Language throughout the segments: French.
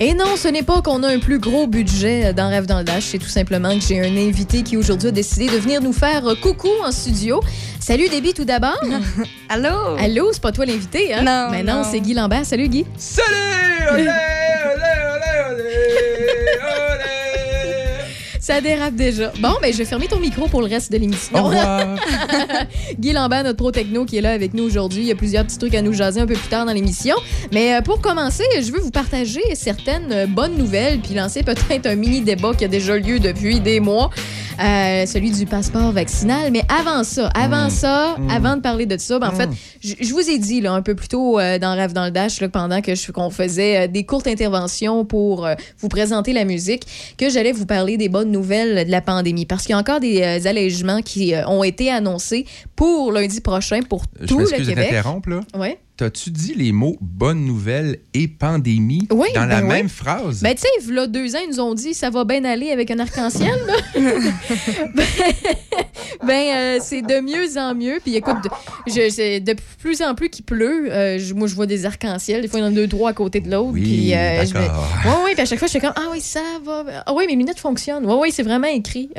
Et non, ce n'est pas qu'on a un plus gros budget dans Rêve dans le Dash, c'est tout simplement que j'ai un invité qui aujourd'hui a décidé de venir nous faire coucou en studio. Salut Déby tout d'abord. Allô? Allô, c'est pas toi l'invité, hein? Non, Mais non, non. c'est Guy Lambert. Salut Guy. Salut! Olé, Ça dérape déjà. Bon, ben, je vais fermer ton micro pour le reste de l'émission. Au revoir. Guy Lambert, notre pro techno qui est là avec nous aujourd'hui. Il y a plusieurs petits trucs à nous jaser un peu plus tard dans l'émission. Mais euh, pour commencer, je veux vous partager certaines euh, bonnes nouvelles puis lancer peut-être un mini débat qui a déjà lieu depuis des mois. Euh, celui du passeport vaccinal. Mais avant ça, avant ça, avant de parler de ça, ben, en fait, je je vous ai dit là, un peu plus tôt euh, dans Rêve dans le Dash, là, pendant que je- qu'on faisait euh, des courtes interventions pour vous présenter la musique, que j'allais vous parler des bonnes nouvelles de la pandémie? Parce qu'il y a encore des euh, allègements qui euh, ont été annoncés pour lundi prochain pour Je tout le Québec. t'interrompre, là. Ouais. T'as-tu dit les mots bonne nouvelle et pandémie Oui, dans la ben oui. même phrase? Ben, tu sais, là, deux ans, ils nous ont dit ça va bien aller avec un arc-en-ciel. ben, ben, euh, c'est de mieux en mieux. Puis écoute, je, c'est de plus en plus qu'il pleut. euh, je- moi, je vois des arcs-en-ciel. Des fois, il y en a deux, trois à côté de l'autre. Oui, puis, euh, je vais- d'accord. Oui, oui, puis à chaque fois, je fais comme Ah oui, ça va. Ah oui, mes lunettes fonctionnent. Oui, oui, c'est vraiment écrit.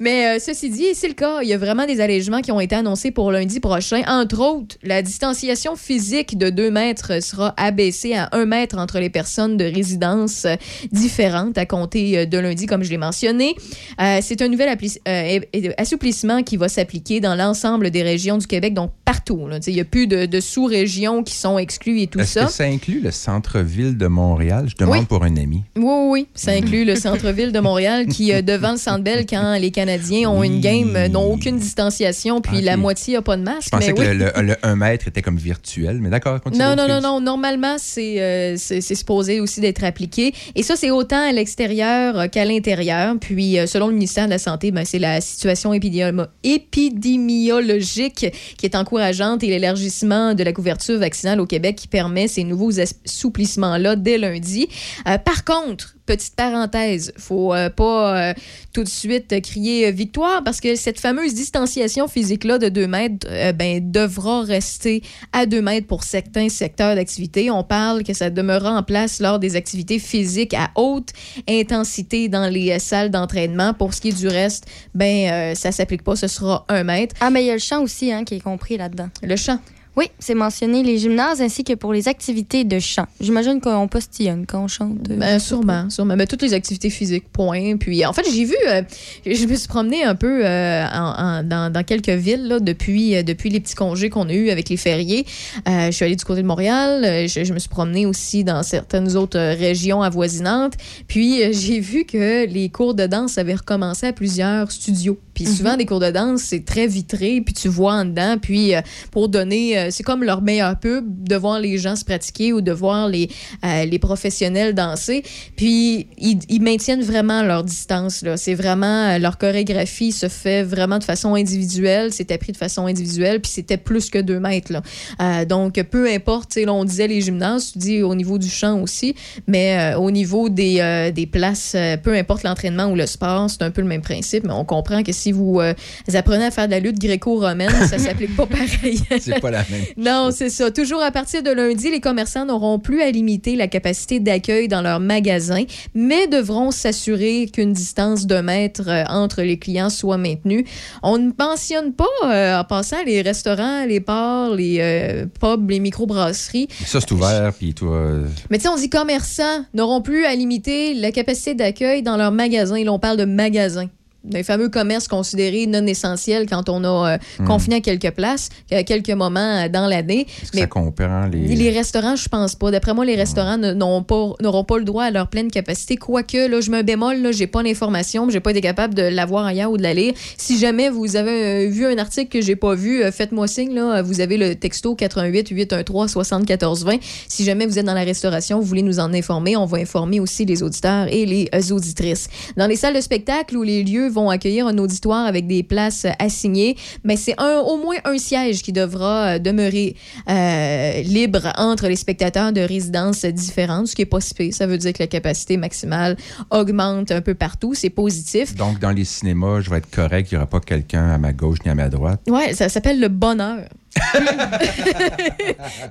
Mais euh, ceci dit, c'est le cas. Il y a vraiment des allègements qui ont été annoncés pour lundi prochain. Entre autres, la distanciation physique de 2 mètres sera abaissée à 1 mètre entre les personnes de résidence différentes à compter euh, de lundi, comme je l'ai mentionné. Euh, c'est un nouvel euh, assouplissement qui va s'appliquer dans l'ensemble des régions du Québec, donc partout. là. Il n'y a plus de, de sous-régions qui sont exclues et tout Est-ce ça. que ça inclut le centre-ville de Montréal? Je demande Oui. pour un ami. Oui, oui, oui. Ça inclut le centre-ville de Montréal qui, devant le Centre Bell, quand les Canadiens ont Oui. une game, euh, n'ont aucune distanciation, puis Ok. la moitié n'a pas de masque. Je pensais mais que oui. le, le, le 1 mètre était comme virtuel, mais d'accord, continue. Non, non, non, non. Normalement, c'est euh, supposé aussi d'être appliqué. Et ça, c'est autant à l'extérieur euh, qu'à l'intérieur. Puis, euh, selon le ministère de la Santé, ben, c'est la situation épidémi- épidémiologique qui est encourageante et l'élargissement de la couverture vaccinale au Québec qui permet ces nouveaux assouplissements-là dès lundi. Euh, par contre, petite parenthèse, faut euh, pas euh, tout de suite crier euh, victoire parce que cette fameuse distanciation physique-là de 2 mètres euh, ben, devra rester à 2 mètres pour certains secteurs d'activité. On parle que ça demeurera en place lors des activités physiques à haute intensité dans les salles d'entraînement. Pour ce qui est du reste, ben ça s'applique pas, ce sera 1 mètre. Ah, mais il y a le chant aussi hein, qui est compris là-dedans. Le champ. Oui, c'est mentionné les gymnases ainsi que pour les activités de chant. J'imagine qu'on postillonne quand on chante. euh, Ben, sûrement, sûrement. Mais toutes les activités physiques, point. Puis, en fait, j'ai vu, euh, je me suis promenée un peu euh, en- en- dans, dans quelques villes là, depuis, euh, depuis les petits congés qu'on a eus avec les fériés. Je suis allée du côté de Montréal. Je, je me suis promenée aussi dans certaines autres régions avoisinantes. Puis, j'ai vu que les cours de danse avaient recommencé à plusieurs studios. Puis, souvent, des cours de danse, c'est très vitré, puis tu vois en dedans. Puis, euh, pour donner, euh, c'est comme leur meilleur pub de voir les gens se pratiquer ou de voir les, euh, les professionnels danser. Puis ils, ils maintiennent vraiment leur distance. C'est vraiment leur chorégraphie se fait vraiment de façon individuelle. C'est appris de façon individuelle. Puis c'était plus que deux mètres. Là. Donc peu importe. tu sais, là, on disait les gymnases, tu dis au niveau du chant aussi, mais au niveau des, des places, peu importe l'entraînement ou le sport, c'est un peu le même principe. Mais on comprend que si vous, euh, apprenez à faire de la lutte gréco-romaine, ça s'applique pas pareil. C'est pas la même. Non, c'est ça. Toujours à partir de lundi, les commerçants n'auront plus à limiter la capacité d'accueil dans leurs magasins, mais devront s'assurer qu'une distance d'un mètre euh, entre les clients soit maintenue. On ne mentionne pas, euh, en passant, les restaurants, les bars, les pubs, les microbrasseries. Ça, c'est ouvert, puis toi. Mais tu sais, on dit commerçants n'auront plus à limiter la capacité d'accueil dans leurs magasins. Là, on parle de magasins. Les fameux commerces considérés non essentiels quand on a euh, Hmm. confiné à quelques places, à quelques moments euh, dans l'année. Que ça comprend les. Les restaurants, je pense pas. D'après moi, les restaurants ne- n'auront pas, le droit à leur pleine capacité. Quoique, là, je me bémol, là, j'ai pas l'information, j'ai pas été capable de l'avoir ailleurs ou de la lire. Si jamais vous avez euh, vu un article que j'ai pas vu, euh, faites-moi signe, là. Vous avez le texto 88 813 74 20. Si jamais vous êtes dans la restauration, vous voulez nous en informer, on va informer aussi les auditeurs et les euh, auditrices. Dans les salles de spectacle ou les lieux vont accueillir un auditoire avec des places assignées, mais c'est un, au moins un siège qui devra euh, demeurer euh, libre entre les spectateurs de résidences différentes, ce qui est pas si pire. Ça veut dire que la capacité maximale augmente un peu partout. C'est positif. Donc, dans les cinémas, je vais être correct. Il n'y aura pas quelqu'un à ma gauche ni à ma droite? Ouais, ça s'appelle le bonheur.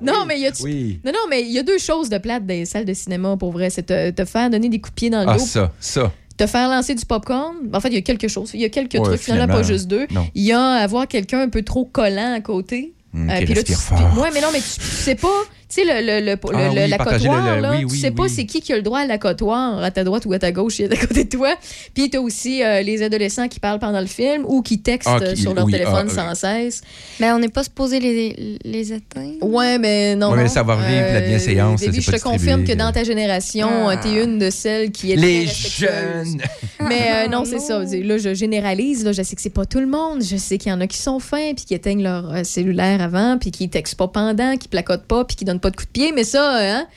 non, mais il y a Oui. non, non, mais il y a deux choses de plate dans les salles de cinéma pour vrai. C'est te, te faire donner des coups de pied dans le Ah, dos, ça, ça. Te faire lancer du popcorn. En fait, il y a quelque chose. Il y a quelques Ouais, trucs, finalement, pas juste deux. non. Il y a avoir quelqu'un un peu trop collant à côté. Euh, qui puis là, tu, ouais, mais non, mais tu, tu sais pas, sais, le, le, le, Ah le- oui, la partager cotoir, le- le- là, oui, tu oui, sais pas c'est qui qui a le droit à la cotoir, à ta droite ou à ta gauche, à côté de toi. Puis t'as aussi euh, les adolescents qui parlent pendant le film ou qui textent Ah, euh, qui- sur leur oui, téléphone ah, sans cesse. Mais on n'est pas supposé les, les éteindre. Ouais, mais non. Ouais, mais non. ça va revivre la bienséance, c'est je te confirme que dans ta génération, Ah. euh, t'es une de celles qui est Les jeunes! Mais euh, non, c'est ça. non. Là, je généralise. Là, je sais que c'est pas tout le monde. Je sais qu'il y en a qui sont fins, puis qui éteignent leur euh, cellulaire avant, puis qui textent pas pendant, qui placotent pas, puis qui donnent pas de coups de pied. Mais ça, hein,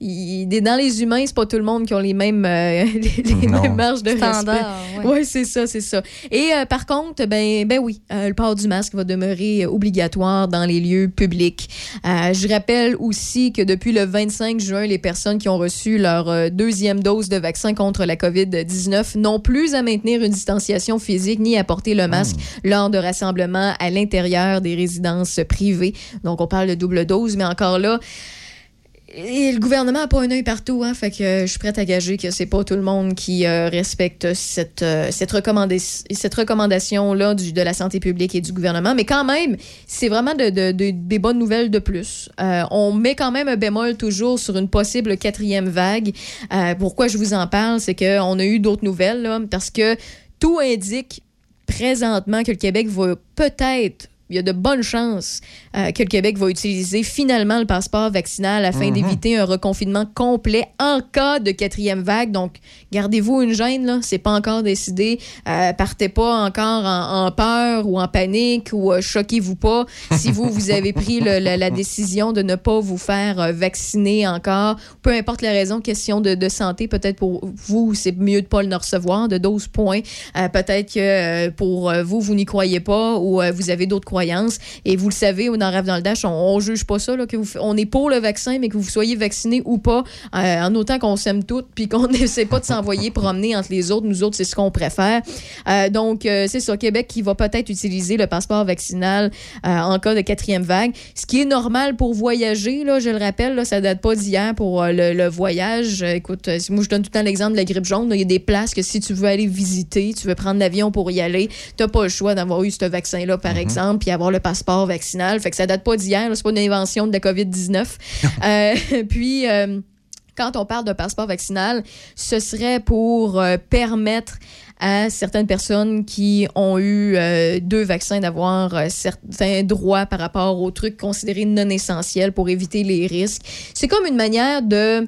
il- dans les humains, c'est pas tout le monde qui ont les mêmes, euh, les, mêmes marges de respect. Standard, ouais. Oui, c'est ça, c'est ça. Et euh, par contre, ben, ben oui, euh, le port du masque va demeurer obligatoire dans les lieux publics. Euh, je rappelle aussi que depuis le 25 juin, les personnes qui ont reçu leur euh, deuxième dose de vaccin contre la COVID-19 n'ont plus à maintenir une distanciation physique ni à porter le masque lors de rassemblements à l'intérieur des résidences privées. Donc, on parle de double dose, mais encore là, et le gouvernement n'a pas un œil partout, hein, fait que euh, je suis prête à gager que c'est pas tout le monde qui euh, respecte cette, euh, cette, cette recommandation-là de la santé publique et du gouvernement. Mais quand même, c'est vraiment de, de- de- des bonnes nouvelles de plus. Euh, on met quand même un bémol toujours sur une possible quatrième vague. Pourquoi je vous en parle, c'est qu'on a eu d'autres nouvelles, là, parce que tout indique présentement que le Québec va peut-être il y a de bonnes chances euh, que le Québec va utiliser finalement le passeport vaccinal afin d'éviter un reconfinement complet en cas de quatrième vague. Donc, gardez-vous une gêne, là. C'est pas encore décidé. Euh, partez pas encore en, en peur ou en panique ou euh, choquez-vous pas si vous, vous avez pris le- la, la décision de ne pas vous faire vacciner encore. Peu importe la raison, question de, de santé, peut-être pour vous, c'est mieux de pas le recevoir, de 12 points. Peut-être que pour vous, vous n'y croyez pas ou vous avez d'autres croyances. Et vous le savez, dans Rêve dans le Dash, on, on juge pas ça, là, que vous, on est pour le vaccin, mais que vous soyez vacciné ou pas, euh, en autant qu'on s'aime toutes, puis qu'on n'essaie pas de s'envoyer promener entre les autres. Nous autres, c'est ce qu'on préfère. Euh, donc, euh, c'est ça, Québec qui va peut-être utiliser le passeport vaccinal en cas de quatrième vague, ce qui est normal pour voyager, là, je le rappelle, là, ça date pas d'hier pour le, le voyage. Écoute, moi, je donne tout le temps l'exemple de la grippe jaune. Il y a des places que si tu veux aller visiter, tu veux prendre l'avion pour y aller, t'as pas le choix d'avoir eu ce vaccin-là, par exemple, puis avoir le passeport vaccinal. Fait que ça date pas d'hier, c'est pas une invention de la COVID-19. Euh, puis... euh, quand on parle de passeport vaccinal, ce serait pour euh, permettre à certaines personnes qui ont eu euh, deux vaccins d'avoir euh, certains droits par rapport aux trucs considérés non essentiels pour éviter les risques. C'est comme une manière de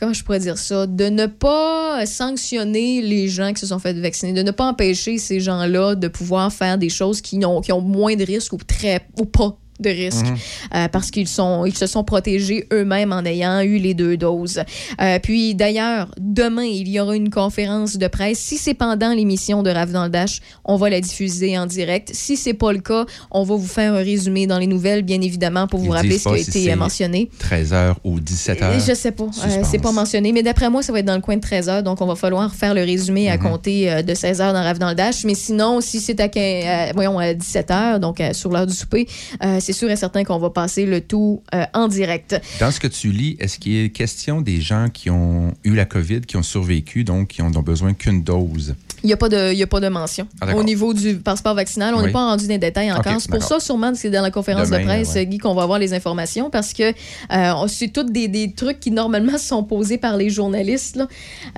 comment je pourrais dire ça, de ne pas sanctionner les gens qui se sont fait vacciner, de ne pas empêcher ces gens-là de pouvoir faire des choses qui ont, qui ont moins de risques ou très ou pas de risques euh, parce qu'ils sont ils se sont protégés eux-mêmes en ayant eu les deux doses. Euh, puis d'ailleurs, demain, il y aura une conférence de presse. Si c'est pendant l'émission de Rave dans le Dash, on va la diffuser en direct. Si c'est pas le cas, on va vous faire un résumé dans les nouvelles, bien évidemment, pour vous Ils rappeler ce qui a si été euh, mentionné. 13h ou 17h. Je sais pas. Euh, c'est pas mentionné. Mais d'après moi, ça va être dans le coin de 13 h. Donc, on va falloir faire le résumé à Mhm. compter euh, de 16 h dans Rave dans le Dash. Mais sinon, si c'est à, 15 euh, voyons, à 17 h, donc euh, sur l'heure du souper, euh, c'est sûr et certain qu'on va passer le tout euh, en direct. Dans ce que tu lis, est-ce qu'il est question des gens qui ont eu la COVID, qui ont survécu, donc qui n'ont besoin qu'une dose? Il n'y a, pas de- il y a pas de mention. Ah. Au niveau du passeport vaccinal, on n'est Oui. pas rendu dans les détails encore. Ok, c'est pour ça, sûrement, que c'est dans la conférence Demain, de presse, ouais. Guy, qu'on va avoir les informations parce que euh, c'est tous des, des trucs qui, normalement, sont posés par les journalistes.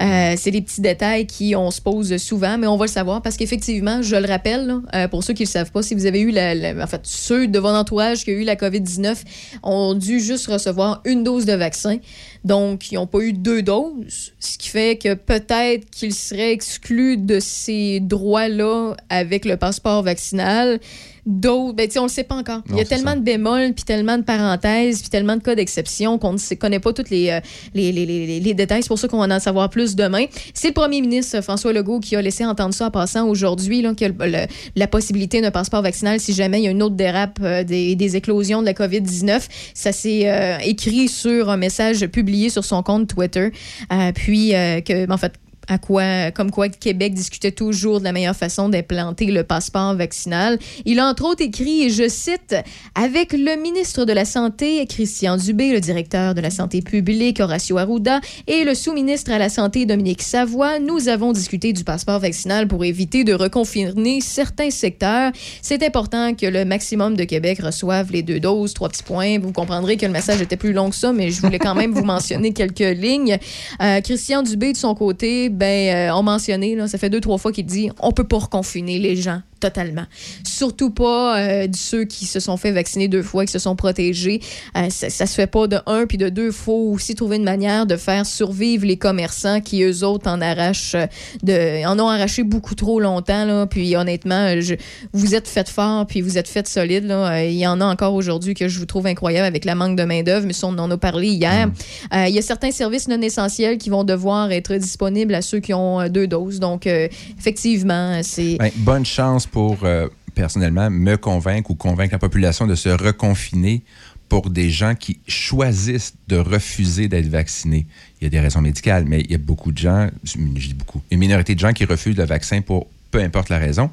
Euh, c'est des petits détails qui, on se pose souvent, mais on va le savoir parce qu'effectivement, je le rappelle, là, euh, pour ceux qui ne le savent pas, si vous avez eu la, la- En fait, ceux de votre entourage qui ont eu la COVID-19 ont dû juste recevoir une dose de vaccin. Donc, ils n'ont pas eu deux doses, ce qui fait que peut-être qu'ils seraient exclus de ces droits-là avec le passeport vaccinal. D'autres. Ben, on le sait pas encore. Non, Il y a tellement ça. de bémols, puis tellement de parenthèses, puis tellement de cas d'exception qu'on ne connaît pas tous les, euh, les, les, les, les détails. C'est pour ça qu'on va en savoir plus demain. C'est le premier ministre François Legault qui a laissé entendre ça en passant aujourd'hui, là, que le- le- la possibilité d'un passeport vaccinal si jamais il y a une autre dérape euh, des, des éclosions de la COVID-19. Ça s'est euh, écrit sur un message publié sur son compte Twitter. Euh, puis, euh, que, en fait, à quoi, comme quoi Québec discutait toujours de la meilleure façon d'implanter le passeport vaccinal. Il a entre autres écrit, et je cite, avec le ministre de la Santé, Christian Dubé, le directeur de la Santé publique, Horacio Arruda, et le sous-ministre à la Santé, Dominique Savoie, nous avons discuté du passeport vaccinal pour éviter de reconfiner certains secteurs. C'est important que le maximum de Québec reçoive les deux doses, trois petits points. Vous comprendrez que le message était plus long que ça, mais je voulais quand même vous mentionner quelques lignes. Euh, Christian Dubé, de son côté, ben, euh, on mentionné, là, ça fait deux, trois fois qu'il dit on peut pas reconfiner les gens totalement. Surtout pas euh, de ceux qui se sont fait vacciner deux fois, qui se sont protégés. Euh, ça, ça se fait pas de un, puis de deux. Il faut aussi trouver une manière de faire survivre les commerçants qui, eux autres, en arrachent, euh, de, en ont arraché beaucoup trop longtemps. Là, puis honnêtement, je, vous êtes fait fort, puis vous êtes fait solide. Là. Il y en a encore aujourd'hui que je vous trouve incroyable avec la manque de main-d'œuvre, mais ça, on en a parlé hier. Euh, il y a certains services non essentiels qui vont devoir être disponibles à ceux qui ont deux doses. Donc, effectivement, c'est. Ben, bonne chance pour, euh, personnellement, me convaincre ou convaincre la population de se reconfiner pour des gens qui choisissent de refuser d'être vaccinés. Il y a des raisons médicales, mais il y a beaucoup de gens, je beaucoup, une minorité de gens qui refusent le vaccin pour peu importe la raison.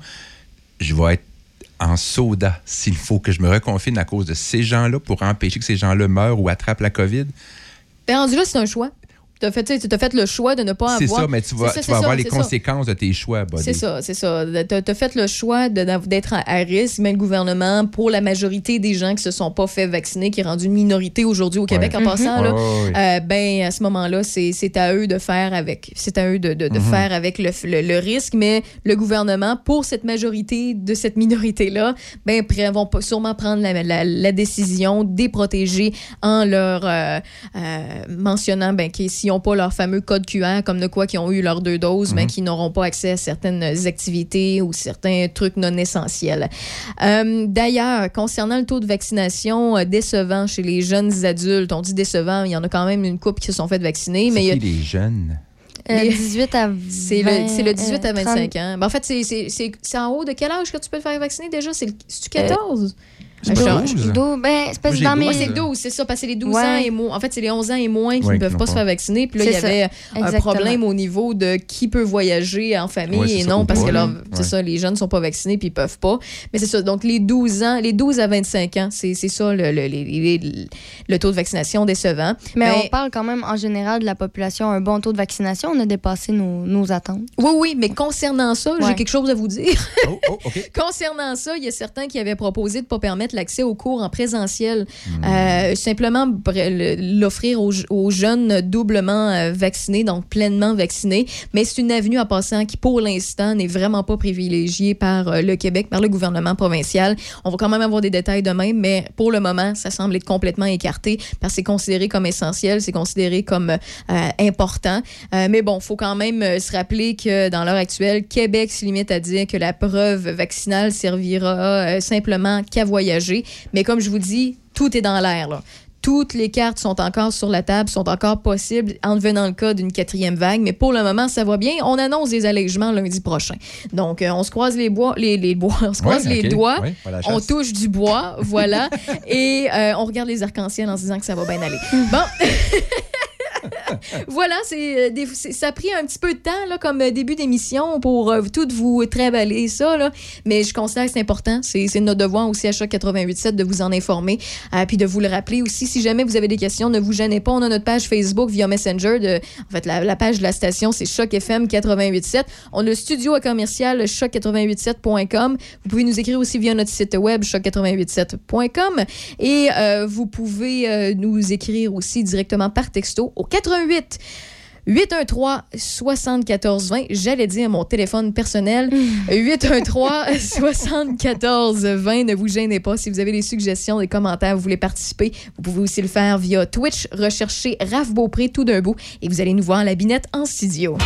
Je vais être en soda s'il faut que je me reconfine à cause de ces gens-là pour empêcher que ces gens-là meurent ou attrapent la COVID. Ben, rendu là, c'est un choix. Tu as, fait, as fait le choix de ne pas C'est avoir. ça, mais tu vas, C'est ça, tu c'est vas avoir ça, les c'est ça. conséquences de tes choix. C'est ça, c'est ça. Tu as, fait le choix de- d'être à, risque, mais le gouvernement, pour la majorité des gens qui se sont pas fait vacciner, qui est rendu une minorité aujourd'hui au Québec Ouais. en passant, là, euh, ben à ce moment-là, c'est c'est à eux de faire avec. C'est à eux de, de- de Mhm. faire avec le, le- le risque, mais le gouvernement, pour cette majorité de cette minorité-là, ben vont pas- sûrement prendre la, la- la décision de les protéger en leur euh, euh, mentionnant ben, qu'ils s'ils n'ont pas leur fameux code QR, comme de quoi qu'ils ont eu leurs deux doses, ben, qu'ils n'auront pas accès à certaines activités ou certains trucs non essentiels. Euh, D'ailleurs, concernant le taux de vaccination euh, décevant chez les jeunes adultes, on dit décevant, il y en a quand même une couple qui se sont fait vacciner, mais il y a- C'est qui les jeunes? Euh, Les- 18 à 20, c'est le, c'est le 18 à euh, 25 ans. Ben, en fait, c'est- c'est c'est- c'est en haut de quel âge que tu peux te faire vacciner déjà? C'est le- c'est-tu 14? C'est Ben, pas je- 12? 12, ben, c'est parce Moi, que dans j'ai mes. Moi, 12. c'est 12, c'est ça, parce que c'est les 12 Ouais. ans et moins. En fait, c'est les 11 ans et moins qui Ouais, ne peuvent pas se faire vacciner. Puis là, il y avait un problème au niveau de qui peut voyager en famille Ouais, et ça, non, parce que là. c'est Ouais. ça, les jeunes ne sont pas vaccinés puis ils peuvent pas. Mais c'est ça. Donc, les 12 ans, les 12 à 25 ans, c'est c'est ça le, le, les- le taux de vaccination décevant. Mais Ben, on parle quand même en général de la population, un bon taux de vaccination. On a dépassé nos, nos attentes. Oui, oui, mais concernant ça, j'ai quelque chose à vous dire. Oh, oh. Concernant ça, il y a certains qui avaient proposé de ne pas permettre l'accès aux cours en présentiel. Hmm. Euh, simplement l'offrir aux, aux jeunes doublement euh, vaccinés, donc pleinement vaccinés. Mais c'est une avenue en passant qui, pour l'instant, n'est vraiment pas privilégiée par euh, le Québec, par le gouvernement provincial. On va quand même avoir des détails demain, mais pour le moment, ça semble être complètement écarté parce que c'est considéré comme essentiel, c'est considéré comme euh, important. Euh, mais bon, faut quand même se rappeler que dans l'heure actuelle, Québec se limite à dire que la preuve vaccinale servira simplement qu'à voyager. Mais comme je vous dis, tout est dans l'air. là. Toutes les cartes sont encore sur la table, sont encore possibles en devenant le cas d'une quatrième vague. Mais pour le moment, ça va bien. On annonce des allègements lundi prochain. Donc, euh, on se croise les bois, les, les bois, on se croise Ouais, les OK. doigts. On touche du bois, voilà. et euh, on regarde les arcs-en-ciel en se disant que ça va bien aller. Bon. voilà, c'est, euh, c'est- ça a pris un petit peu de temps là, comme euh, début d'émission pour euh, tout vous travailler ça. Là. Mais je considère que c'est important. C'est, notre devoir aussi à Choc 88.7 de vous en informer. euh, puis de vous le rappeler aussi. Si jamais vous avez des questions, ne vous gênez pas. On a notre page Facebook via Messenger. De, en fait, la, page de la station, c'est Choc FM 88.7. On a le studio à commercial choc887.com. Vous pouvez nous écrire aussi via notre site web choc887.com. Et vous pouvez nous écrire aussi directement par texto au 88 813 74 20. J'allais dire mon téléphone personnel. 813 74 20. Ne vous gênez pas. Si vous avez des suggestions, des commentaires, vous voulez participer, vous pouvez aussi le faire via Twitch. Recherchez Raph Beaupré tout d'un bout et vous allez nous voir à la binette en studio.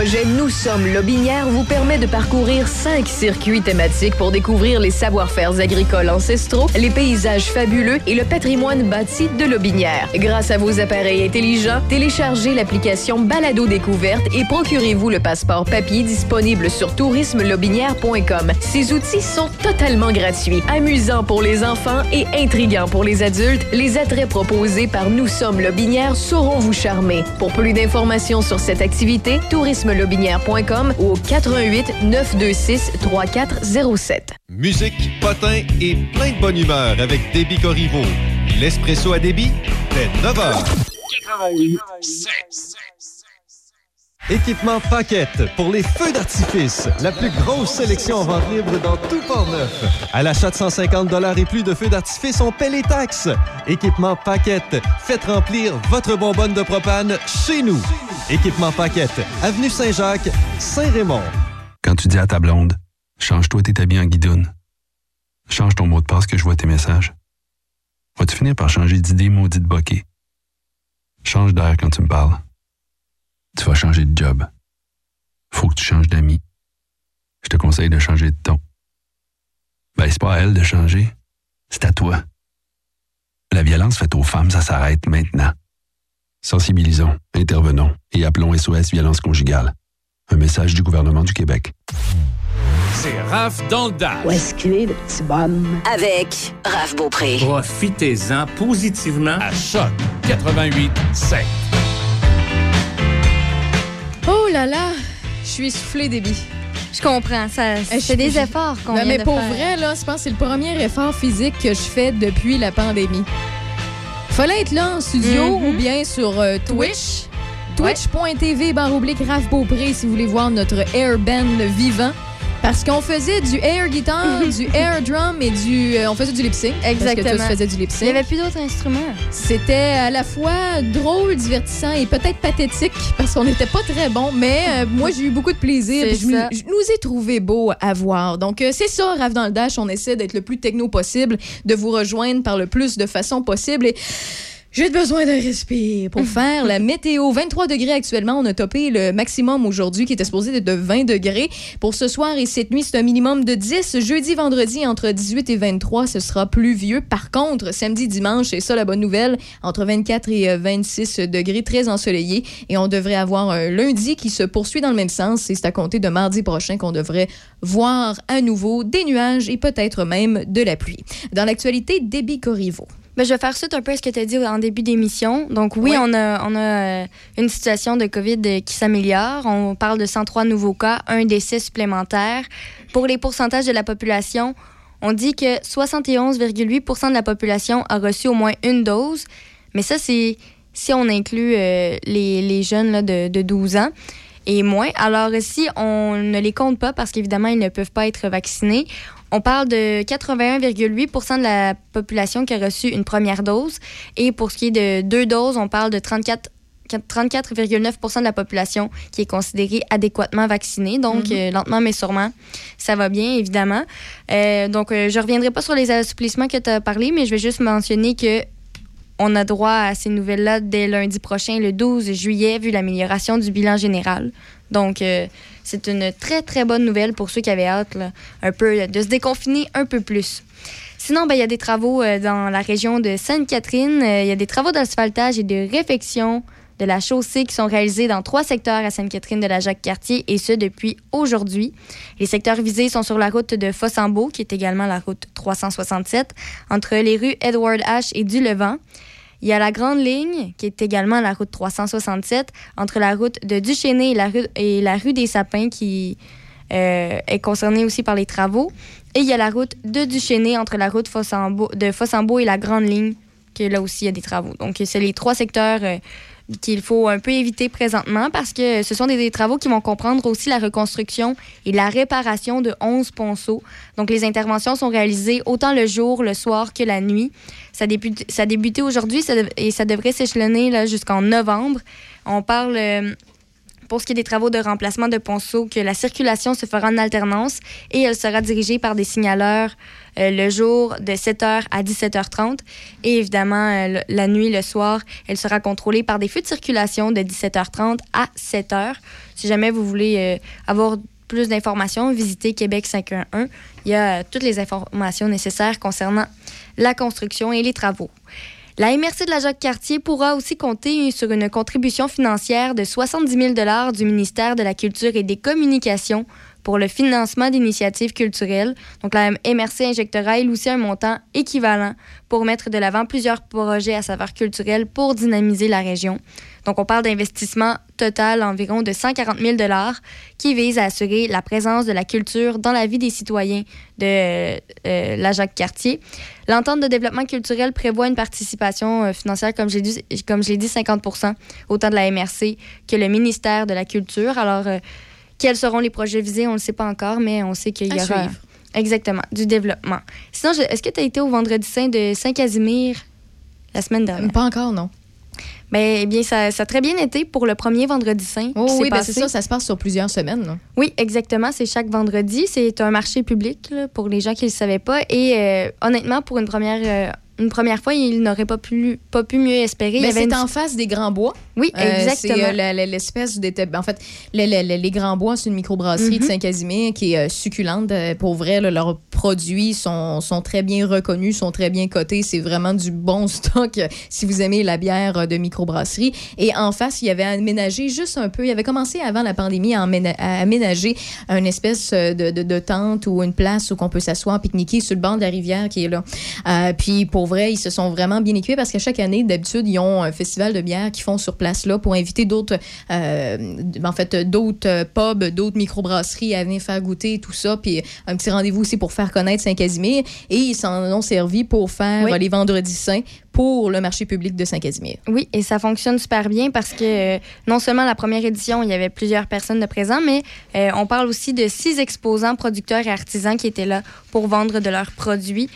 Projet Nous sommes Lobinière vous permet de parcourir cinq circuits thématiques pour découvrir les savoir-faire agricoles ancestraux, les paysages fabuleux et le patrimoine bâti de Lobinière. Grâce à vos appareils intelligents, téléchargez l'application Balado Découverte et procurez-vous le passeport papier disponible sur tourismelobinière.com. Ces outils sont totalement gratuits, amusants pour les enfants et intrigants pour les adultes. Les attraits proposés par Nous sommes Lobinière sauront vous charmer. Pour plus d'informations sur cette activité, tourismelobinière.com ou au 88 926 3407. Musique, potin et plein de bonne humeur avec Déby Corriveau. L'espresso à débit, dès 9h. Équipement Paquette pour les feux d'artifice. La plus grosse sélection en vente libre dans tout Port-Neuf. À l'achat de 150 et plus de feux d'artifice, on paie les taxes. Équipement Paquette. Faites remplir votre bonbonne de propane chez nous. Équipement Paquette. Avenue Saint-Jacques, Saint-Raymond. Quand tu dis à ta blonde, change-toi tes habits en guidoune. Change ton mot de passe que je vois tes messages. Vas-tu finir par changer d'idée maudite bokeh? Change d'air quand tu me parles. Tu vas changer de job. Faut que tu changes d'amis. Je te conseille de changer de ton. Ben, c'est pas à elle de changer. C'est à toi. La violence faite aux femmes, ça s'arrête maintenant. Sensibilisons, intervenons et appelons SOS Violence Conjugale. Un message du gouvernement du Québec. C'est Raph dans le Dash. Où est-ce qu'il est, le petit bonhomme? Avec Raph Beaupré. Profitez-en positivement à Choc 88 7. Là là, je suis essoufflée, Déby. Je comprends. Ça, Eh, c'est des je- efforts qu'on Non, vient mais de pour faire. vrai, là, je pense que c'est le premier effort physique que je fais depuis la pandémie. Fallait être là en studio Mhm. ou bien sur euh, Twitch. Twitch.tv barre oblique Raph Beaupré si vous voulez voir notre air band vivant. Parce qu'on faisait du air guitar, du air drum et du. euh, on faisait du lip sync. Parce que Exactement. tous faisaient du lip Il sync. n'y avait plus d'autres instruments. C'était à la fois drôle, divertissant et peut-être pathétique parce qu'on n'était pas très bon, mais euh, moi j'ai eu beaucoup de plaisir. Je, je nous ai trouvé beau à voir. Donc euh, c'est ça, Rave dans le Dash. On essaie d'être le plus techno possible, de vous rejoindre par le plus de façons possible. Et j'ai besoin d'un respire pour faire la météo. 23 degrés actuellement. On a topé le maximum aujourd'hui qui était supposé être de 20 degrés. Pour ce soir et cette nuit, c'est un minimum de 10. Jeudi, vendredi, entre 18 et 23, ce sera pluvieux. Par contre, samedi, dimanche, c'est ça la bonne nouvelle, entre 24 et euh, 26 degrés, très ensoleillé. Et on devrait avoir un lundi qui se poursuit dans le même sens. Et c'est à compter de mardi prochain qu'on devrait voir à nouveau des nuages et peut-être même de la pluie. Dans l'actualité, débit Corriveau. Ben, je vais faire suite un peu à ce que tu as dit en début d'émission. Donc, oui, on a, on a euh, une situation de COVID euh, qui s'améliore. On parle de 103 nouveaux cas, un décès supplémentaire. Pour les pourcentages de la population, on dit que 71,8% de la population a reçu au moins une dose. Mais ça, c'est si on inclut euh, les, les jeunes là, de, de 12 ans et moins. Alors, si on ne les compte pas, parce qu'évidemment, ils ne peuvent pas être vaccinés, on parle de 81,8% de la population qui a reçu une première dose. Et pour ce qui est de deux doses, on parle de 34 34,9% de la population qui est considérée adéquatement vaccinée. Donc, Mhm. euh, lentement mais sûrement, ça va bien, évidemment. Euh, donc, euh, je ne reviendrai pas sur les assouplissements que tu as parlé, mais je vais juste mentionner que on a droit à ces nouvelles-là dès lundi prochain, le 12 juillet, vu l'amélioration du bilan général. Donc, euh, c'est une très, très bonne nouvelle pour ceux qui avaient hâte un peu de se déconfiner un peu plus. Sinon, ben, il y a des travaux euh, dans la région de Sainte-Catherine. Euh, Il y a des travaux d'asphaltage et de réfection de la chaussée qui sont réalisés dans trois secteurs à Sainte-Catherine de la Jacques-Cartier, et ce depuis aujourd'hui. Les secteurs visés sont sur la route de Fossambeau, qui est également la route 367, entre les rues Edward H et du Levant. Il y a la Grande Ligne, qui est également la route 367, entre la route de Duchesnay et la rue, des Sapins, qui euh, est concernée aussi par les travaux. Et il y a la route de Duchesnay, entre la route de Fossambeau et la Grande Ligne, que là aussi, il y a des travaux. Donc, c'est les trois secteurs euh, qu'il faut un peu éviter présentement parce que ce sont des, travaux qui vont comprendre aussi la reconstruction et la réparation de 11 ponceaux. Donc, les interventions sont réalisées autant le jour, le soir que la nuit. Ça, a débuté aujourd'hui et ça devrait s'échelonner jusqu'en novembre. On parle... euh, pour ce qui est des travaux de remplacement de ponceaux, que la circulation se fera en alternance et elle sera dirigée par des signaleurs euh, le jour de 7h à 17h30. Et évidemment, euh, la nuit, le soir, elle sera contrôlée par des feux de circulation de 17h30 à 7h. Si jamais vous voulez euh, avoir plus d'informations, visitez Québec 511. Il y a toutes les informations nécessaires concernant la construction et les travaux. La MRC de la Jacques-Cartier pourra aussi compter sur une contribution financière de 70 000 du ministère de la Culture et des Communications pour le financement d'initiatives culturelles. Donc, la MRC injectera, elle aussi, un montant équivalent pour mettre de l'avant plusieurs projets à saveur culturelle pour dynamiser la région. Donc, on parle d'investissement total environ de 140 000 qui vise à assurer la présence de la culture dans la vie des citoyens de euh, la Jacques-Cartier. L'entente de développement culturel prévoit une participation euh, financière, comme j'ai dit, comme dit, 50% autant de la MRC que le ministère de la Culture. Alors, euh, quels seront les projets visés, on ne le sait pas encore, mais on sait qu'il y aura suivre. exactement du développement. Sinon, est-ce que tu as été au Vendredi Saint de Saint-Casimir la semaine dernière? Pas encore, non. Ben, eh bien, ça, ça a très bien été pour le premier Vendredi Saint. Oh, oui, ben c'est ça, ça se passe sur plusieurs semaines. là. Oui, exactement. C'est chaque vendredi. C'est un marché public là, pour les gens qui ne le savaient pas. Et euh, honnêtement, pour une première, euh, une première fois, il n'aurait pas pu, pas pu mieux espérer. Il y Mais avait c'est une- en face des Grands Bois. Oui, Euh, exactement. c'est euh, la- la- l'espèce d'été- En fait, le- le- le- les Grands Bois, c'est une microbrasserie de Mhm. Saint-Casimir qui est euh, succulente. Pour vrai, là, leurs produits sont, sont très bien reconnus, sont très bien cotés. C'est vraiment du bon stock si vous aimez la bière de microbrasserie. Et en face, il y avait aménagé juste un peu. Il avait commencé avant la pandémie à, aménager une espèce de, de- de tente ou une place où on peut s'asseoir, pique-niquer sur le bord de la rivière qui est là. Puis pour vrai, ils se sont vraiment bien équipés parce qu'à chaque année, d'habitude, ils ont un festival de bière qu'ils font sur place. place-là pour inviter d'autres, euh, en fait, d'autres euh, pubs, d'autres microbrasseries à venir faire goûter tout ça. Puis un petit rendez-vous aussi pour faire connaître Saint-Casimir. Et ils s'en ont servi pour faire Oui. les vendredis saints pour le marché public de Saint-Casimir. Oui, et ça fonctionne super bien parce que euh, non seulement la première édition, il y avait plusieurs personnes de présents, mais euh, on parle aussi de six exposants, producteurs et artisans qui étaient là pour vendre de leurs produits.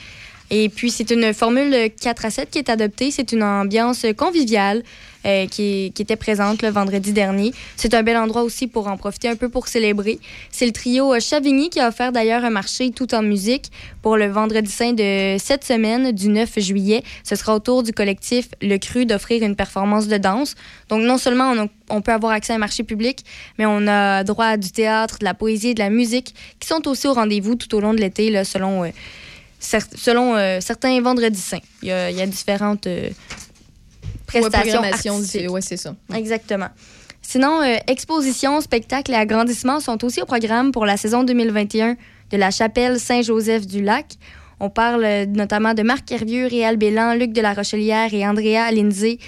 Et puis, c'est une formule 4 à 7 qui est adoptée. C'est une ambiance conviviale euh, qui, était présente le vendredi dernier. C'est un bel endroit aussi pour en profiter un peu pour célébrer. C'est le trio Chavigny qui a offert d'ailleurs un marché tout en musique pour le vendredi saint de cette semaine, du 9 juillet. Ce sera au tour du collectif Le Cru d'offrir une performance de danse. Donc, non seulement on, peut avoir accès à un marché public, mais on a droit à du théâtre, de la poésie de la musique qui sont aussi au rendez-vous tout au long de l'été, selon, euh, cer- selon euh, certains vendredis saints. Il y a, il y a différentes euh, prestations artistiques. ouais, c'est ça. Exactement. Sinon, euh, expositions, spectacles et agrandissements sont aussi au programme pour la saison 2021 de la chapelle Saint-Joseph-du-Lac. On parle euh, notamment de Marc Hervieux, Réal Bélan, Luc de la Rochelière et Andrea Lindsay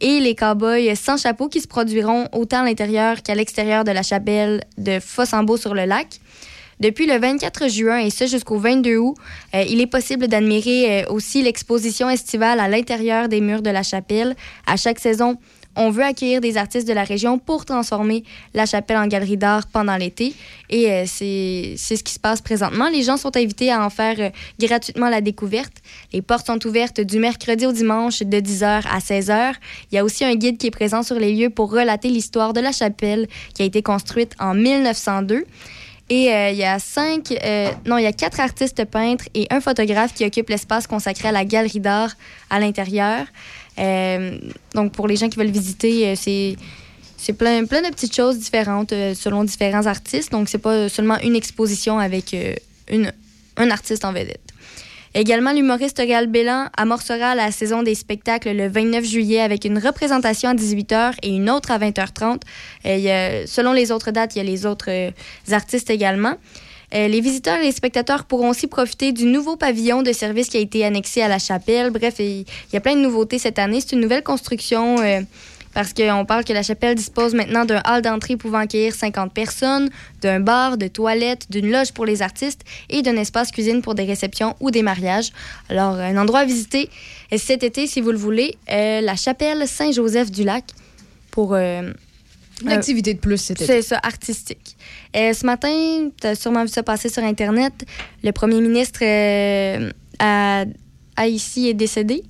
et les cowboys sans chapeau qui se produiront autant à l'intérieur qu'à l'extérieur de la chapelle de Fossambeau-sur-le-Lac. Depuis le 24 juin et ce jusqu'au 22 août, euh, il est possible d'admirer euh, aussi l'exposition estivale à l'intérieur des murs de la chapelle. À chaque saison, on veut accueillir des artistes de la région pour transformer la chapelle en galerie d'art pendant l'été. Et euh, c'est ce qui se passe présentement. Les gens sont invités à en faire euh, gratuitement la découverte. Les portes sont ouvertes du mercredi au dimanche de 10h à 16h. Il y a aussi un guide qui est présent sur les lieux pour relater l'histoire de la chapelle qui a été construite en 1902. Et euh, il y a cinq, euh, non, il y a quatre artistes peintres et un photographe qui occupent l'espace consacré à la galerie d'art à l'intérieur. Euh, donc, pour les gens qui veulent visiter, c'est c'est plein, plein de petites choses différentes selon différents artistes. Donc, c'est pas seulement une exposition avec une, un artiste en vedette. Également, l'humoriste Réal Bélan amorcera la saison des spectacles le 29 juillet avec une représentation à 18h et une autre à 20h30. Euh, selon les autres dates, il y a les autres euh, artistes également. Euh, les visiteurs et les spectateurs pourront aussi profiter du nouveau pavillon de service qui a été annexé à la chapelle. Bref, il y a plein de nouveautés cette année. C'est une nouvelle construction parce qu'on parle que la chapelle dispose maintenant d'un hall d'entrée pouvant accueillir 50 personnes, d'un bar, de toilettes, d'une loge pour les artistes et d'un espace cuisine pour des réceptions ou des mariages. Alors, un endroit à visiter euh, cet été, si vous le voulez, euh, la chapelle Saint-Joseph-du-Lac pour... euh, Une activité de plus, c'était. c'est ça, artistique. Euh, ce matin, tu as sûrement vu ça passer sur Internet. Le premier ministre euh, à Haïti est décédé.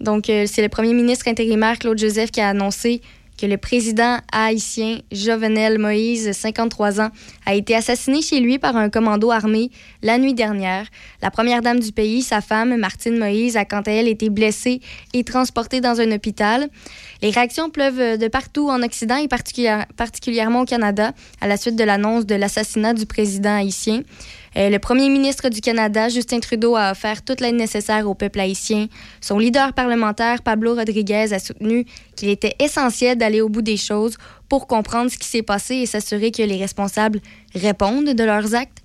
Donc, euh, c'est le premier ministre intérimaire, Claude Joseph, qui a annoncé que le président haïtien Jovenel Moïse, 53 ans, a été assassiné chez lui par un commando armé la nuit dernière. La première dame du pays, sa femme, Martine Moïse, a quant à elle été blessée et transportée dans un hôpital. Les réactions pleuvent de partout en Occident et particulière- particulièrement au Canada à la suite de l'annonce de l'assassinat du président haïtien. Euh, le premier ministre du Canada, Justin Trudeau, a offert toute l'aide nécessaire au peuple haïtien. Son leader parlementaire, Pablo Rodriguez, a soutenu qu'il était essentiel d'aller au bout des choses pour comprendre ce qui s'est passé et s'assurer que les responsables répondent de leurs actes.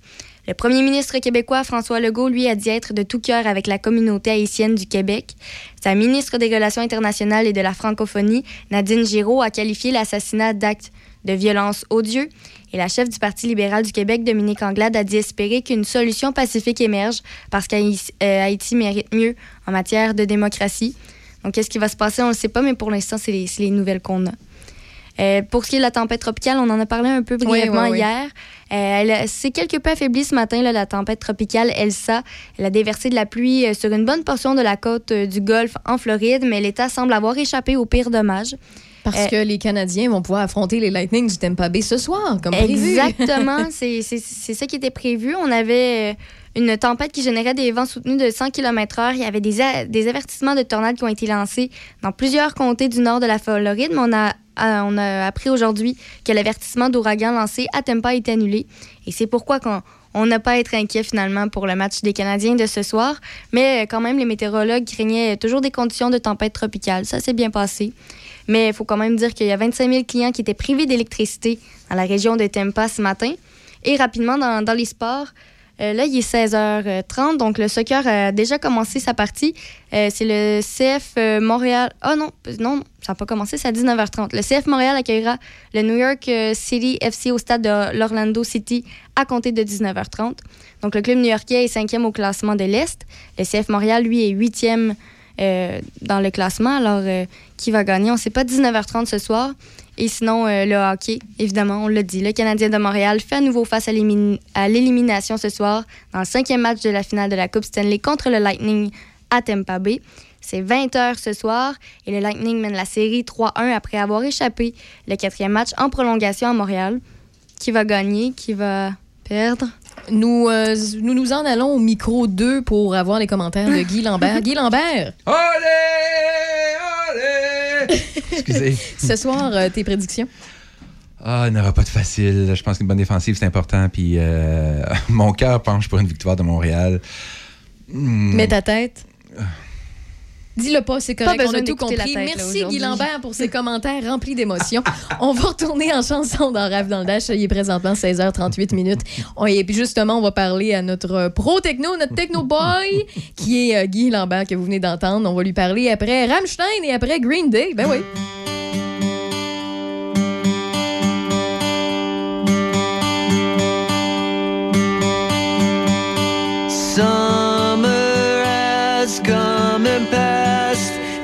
Le premier ministre québécois, François Legault, lui, a dit être de tout cœur avec la communauté haïtienne du Québec. Sa ministre des Relations internationales et de la francophonie, Nadine Giraud, a qualifié l'assassinat d'acte de violence odieux. Et la chef du Parti libéral du Québec, Dominique Anglade, a dit espérer qu'une solution pacifique émerge parce qu'Haïti mérite mieux en matière de démocratie. Donc, qu'est-ce qui va se passer? On ne le sait pas, mais pour l'instant, c'est les, nouvelles qu'on a. Euh, pour ce qui est de la tempête tropicale, on en a parlé un peu brièvement oui, oui. hier. Euh, elle c'est quelque peu affaibli ce matin, là, la tempête tropicale Elsa. Elle a déversé de la pluie euh, sur une bonne portion de la côte euh, du Golfe en Floride, mais l'État semble avoir échappé aux pires dommages. Parce Euh, que les Canadiens vont pouvoir affronter les Lightning du Tampa Bay ce soir, comme prévu. Exactement, c'est ça qui était prévu. On avait euh, une tempête qui générait des vents soutenus de 100 km/h. Il y avait des, des avertissements de tornades qui ont été lancés dans plusieurs comtés du nord de la Floride, mais on a, on a appris aujourd'hui que l'avertissement d'ouragan lancé à Tampa a été annulé. Et c'est pourquoi qu'on on n'a pas à être inquiet finalement pour le match des Canadiens de ce soir. Mais euh, quand même, les météorologues craignaient toujours des conditions de tempête tropicale. Ça s'est bien passé. Mais il faut quand même dire qu'il y a 25 000 clients qui étaient privés d'électricité dans la région de Tampa ce matin. Et rapidement, dans, dans les sports, Euh, là, il est 16h30, donc le soccer a déjà commencé sa partie. Euh, c'est le CF euh, Montréal. Ah non, non, ça n'a pas commencé, c'est à 19h30. Le CF Montréal accueillera le New York City FC au stade de l'Orlando City à compter de 19h30. Donc le club new-yorkais est cinquième au classement de l'Est. Le CF Montréal, lui, est huitième euh, dans le classement. Alors, euh, qui va gagner? On ne sait pas 19h30 ce soir. Et sinon, euh, le hockey, évidemment, on l'a dit. Le Canadien de Montréal fait à nouveau face à l'élimin- à l'élimination ce soir dans le cinquième match de la finale de la Coupe Stanley contre le Lightning à Tampa Bay. C'est 20h ce soir et le Lightning mène la série 3-1 après avoir échappé le quatrième match en prolongation à Montréal. Qui va gagner? Qui va perdre? Nous, euh, nous nous en allons au micro 2 pour avoir les commentaires de Guy Lambert. Guy Lambert, Allez! Allez! Excusez. ce soir, euh, tes prédictions? Ah, il n'y aura pas de facile. Je pense qu'une bonne défensive, c'est important. Puis euh, mon cœur penche pour une victoire de Montréal. Hmm. Mets ta tête. Dis-le pas, c'est correct, Pas on a tout compris. tête, là, Merci Guy. Lambert pour ces commentaires remplis d'émotions. on va retourner en chanson dans Rave dans le Dash. Il est présentement 16h38 minutes. Et puis justement, on va parler à notre pro techno, notre techno boy, qui est euh, Guy Lambert que vous venez d'entendre. On va lui parler après Rammstein et après Green Day. Ben oui.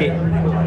OK.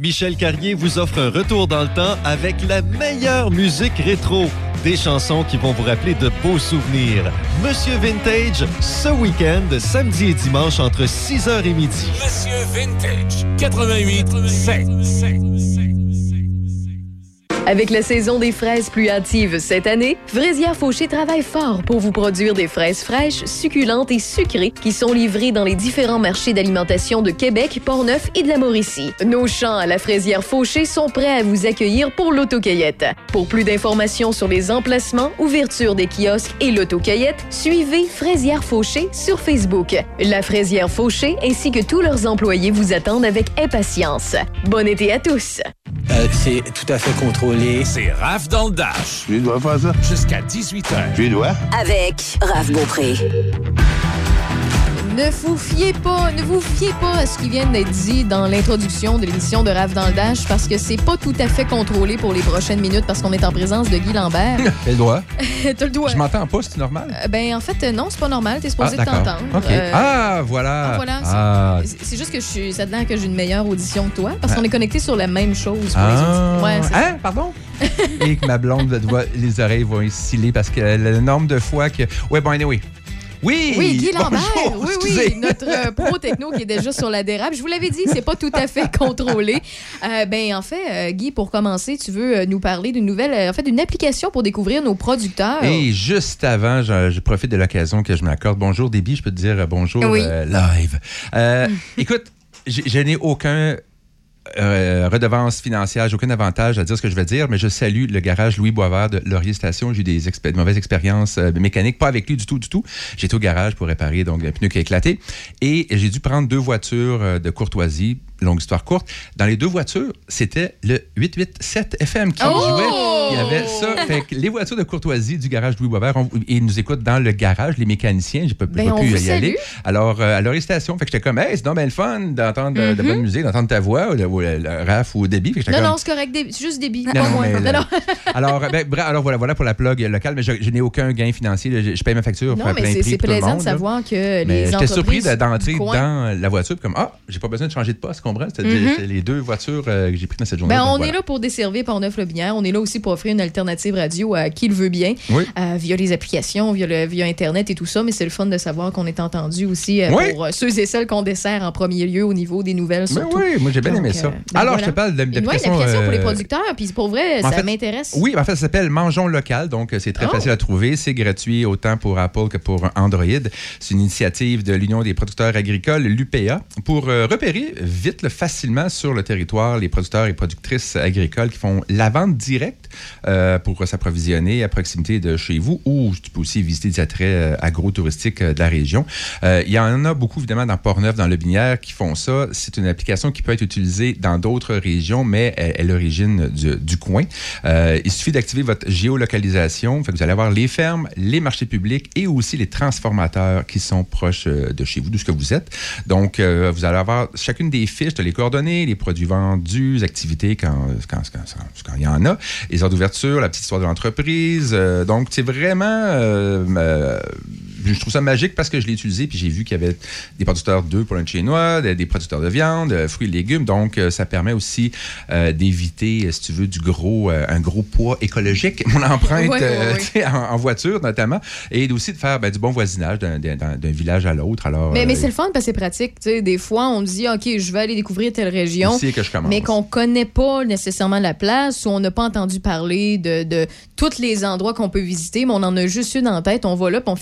Michel Carrier vous offre un retour dans le temps avec la meilleure musique rétro. Des chansons qui vont vous rappeler de beaux souvenirs. Monsieur Vintage, ce week-end, samedi et dimanche entre 6h et midi. Monsieur Vintage 88 7. Avec la saison des fraises plus hâtive cette année, Fraisière Fauché travaille fort pour vous produire des fraises fraîches, succulentes et sucrées qui sont livrées dans les différents marchés d'alimentation de Québec, Portneuf et de la Mauricie. Nos champs à la Fraisière Fauché sont prêts à vous accueillir pour l'autocueillette. Pour plus d'informations sur les emplacements, ouverture des kiosques et l'autocueillette, suivez Fraisière Fauché sur Facebook. La Fraisière Fauché ainsi que tous leurs employés vous attendent avec impatience. Bon été à tous! Euh, c'est tout à fait contrôlé. C'est Raph dans le Dash. Tu dois faire ça? Jusqu'à 18h. Tu dois? Avec Raph Beaupré. Ne vous fiez pas, ne vous fiez pas à ce qui vient d'être dit dans l'introduction de l'émission de Rave dans le Dash parce que c'est pas tout à fait contrôlé pour les prochaines minutes parce qu'on est en présence de Guy Lambert. T'as le doigt. Je m'entends pas, c'est normal? Euh, ben en fait euh, non, c'est pas normal, t'es supposé Ah, t'entendre. Euh, ah, voilà. ah, voilà, c'est- Ah. c'est juste que je suis ça que j'ai une meilleure audition que toi parce qu'on est connecté sur la même chose pour les. Ouais, Hein? Pardon? Et que ma blonde, les oreilles vont sciller parce que le nombre de fois que. Ouais, bon, anyway. Oui! Oui, Guy Lambert. Bonjour, oui, oui, notre euh, pro techno qui est déjà sur la dérape. Je vous l'avais dit, c'est pas tout à fait contrôlé. Euh, ben, en fait, euh, Guy, pour commencer, tu veux nous parler d'une nouvelle, en fait, d'une application pour découvrir nos producteurs. Et juste avant, je, je profite de l'occasion que je m'accorde. Bonjour, Déby, je peux te dire bonjour Oui. live. Écoute, je n'ai aucun euh, redevance financière, j'ai aucun avantage à dire ce que je vais dire, mais je salue le garage Louis Boisvert de Laurier Station. J'ai eu des mauvaises expériences euh, mécaniques, pas avec lui du tout, du tout. J'étais au garage pour réparer donc un pneu qui a éclaté et j'ai dû prendre deux voitures euh, de courtoisie. Longue histoire courte. Dans les deux voitures, c'était le 887 FM qui Oh! jouait. Il y avait ça. Fait que les voitures de courtoisie du garage Louis Boisvert, ils nous écoutent dans le garage, les mécaniciens. J'ai pas, Ben, pas pu y salue. aller. Alors, euh, à Laurier Station, fait que j'étais comme, hey, c'est donc bien le fun d'entendre euh, de Mhm. bonne musique, d'entendre ta voix, ou le, ou le- le Raph ou j'étais Non, comme- non, c'est correct. dé- C'est juste débit. Non, pas non, moins. mais Non, alors, ben, bref, alors voilà, voilà pour la plug locale, mais je, je n'ai aucun gain financier. Je, je paye ma facture. Non, mais plein c'est plaisant de là. savoir que Mais les j'étais surpris d'entrer dans la voiture comme ah j'ai pas besoin de changer de poste comprends? C'était Mhm. les deux voitures euh, que j'ai prises dans cette journée Ben, on est là pour desservir Pont-Neuf-le-Binière. On est là aussi pour offrir une alternative radio à qui le veut bien, Oui. euh, via les applications, via, le, via Internet et tout ça. Mais c'est le fun de savoir qu'on est entendu aussi euh, Oui. pour ceux et celles qu'on dessert en premier lieu au niveau des nouvelles. Ben Surtout. oui, moi j'ai bien aimé ça. ben Alors voilà. je te parle l'application. l'application pour les producteurs. Puis pour vrai, ça m'intéresse. Oui, en fait, ça s'appelle Mangeons local, donc c'est très Oh. facile à trouver. C'est gratuit autant pour Apple que pour Android. C'est une initiative de l'Union des producteurs agricoles, l'UPA, pour repérer vite, facilement sur le territoire les producteurs et productrices agricoles qui font la vente directe euh, pour s'approvisionner à proximité de chez vous ou tu peux aussi visiter des attraits euh, agro-touristiques euh, de la région. Euh, Il y en a beaucoup, évidemment, dans Port-Neuf, dans le Binière, qui font ça. C'est une application qui peut être utilisée dans d'autres régions, mais elle elle est l'origine du, coin. Il suffit d'activer votre géolocalisation. Vous allez avoir les fermes, les marchés publics et aussi les transformateurs qui sont proches de chez vous, d'où ce que vous êtes. Donc, vous allez avoir chacune des fiches, de les coordonnées, les produits vendus, les activités quand, quand, quand, quand- il y en a, les heures d'ouverture, la petite histoire de l'entreprise. Euh, donc, c'est vraiment... je trouve ça magique parce que je l'ai utilisé puis j'ai vu qu'il y avait des producteurs d'œufs pour le chez noix, des, des producteurs de viande, euh, fruits et légumes. Donc, euh, ça permet aussi euh, d'éviter, si tu veux, du gros, euh, un gros poids écologique, mon empreinte en, en voiture notamment, et aussi de faire ben, du bon voisinage d'un- village à l'autre. Alors, Mais, mais c'est le fun parce que c'est pratique. Des fois, on dit, OK, je vais aller découvrir telle région. Que je. Mais qu'on connaît pas nécessairement la place ou on n'a pas entendu parler de, de tous les endroits qu'on peut visiter, mais on en a juste une en tête. On va là, puis on-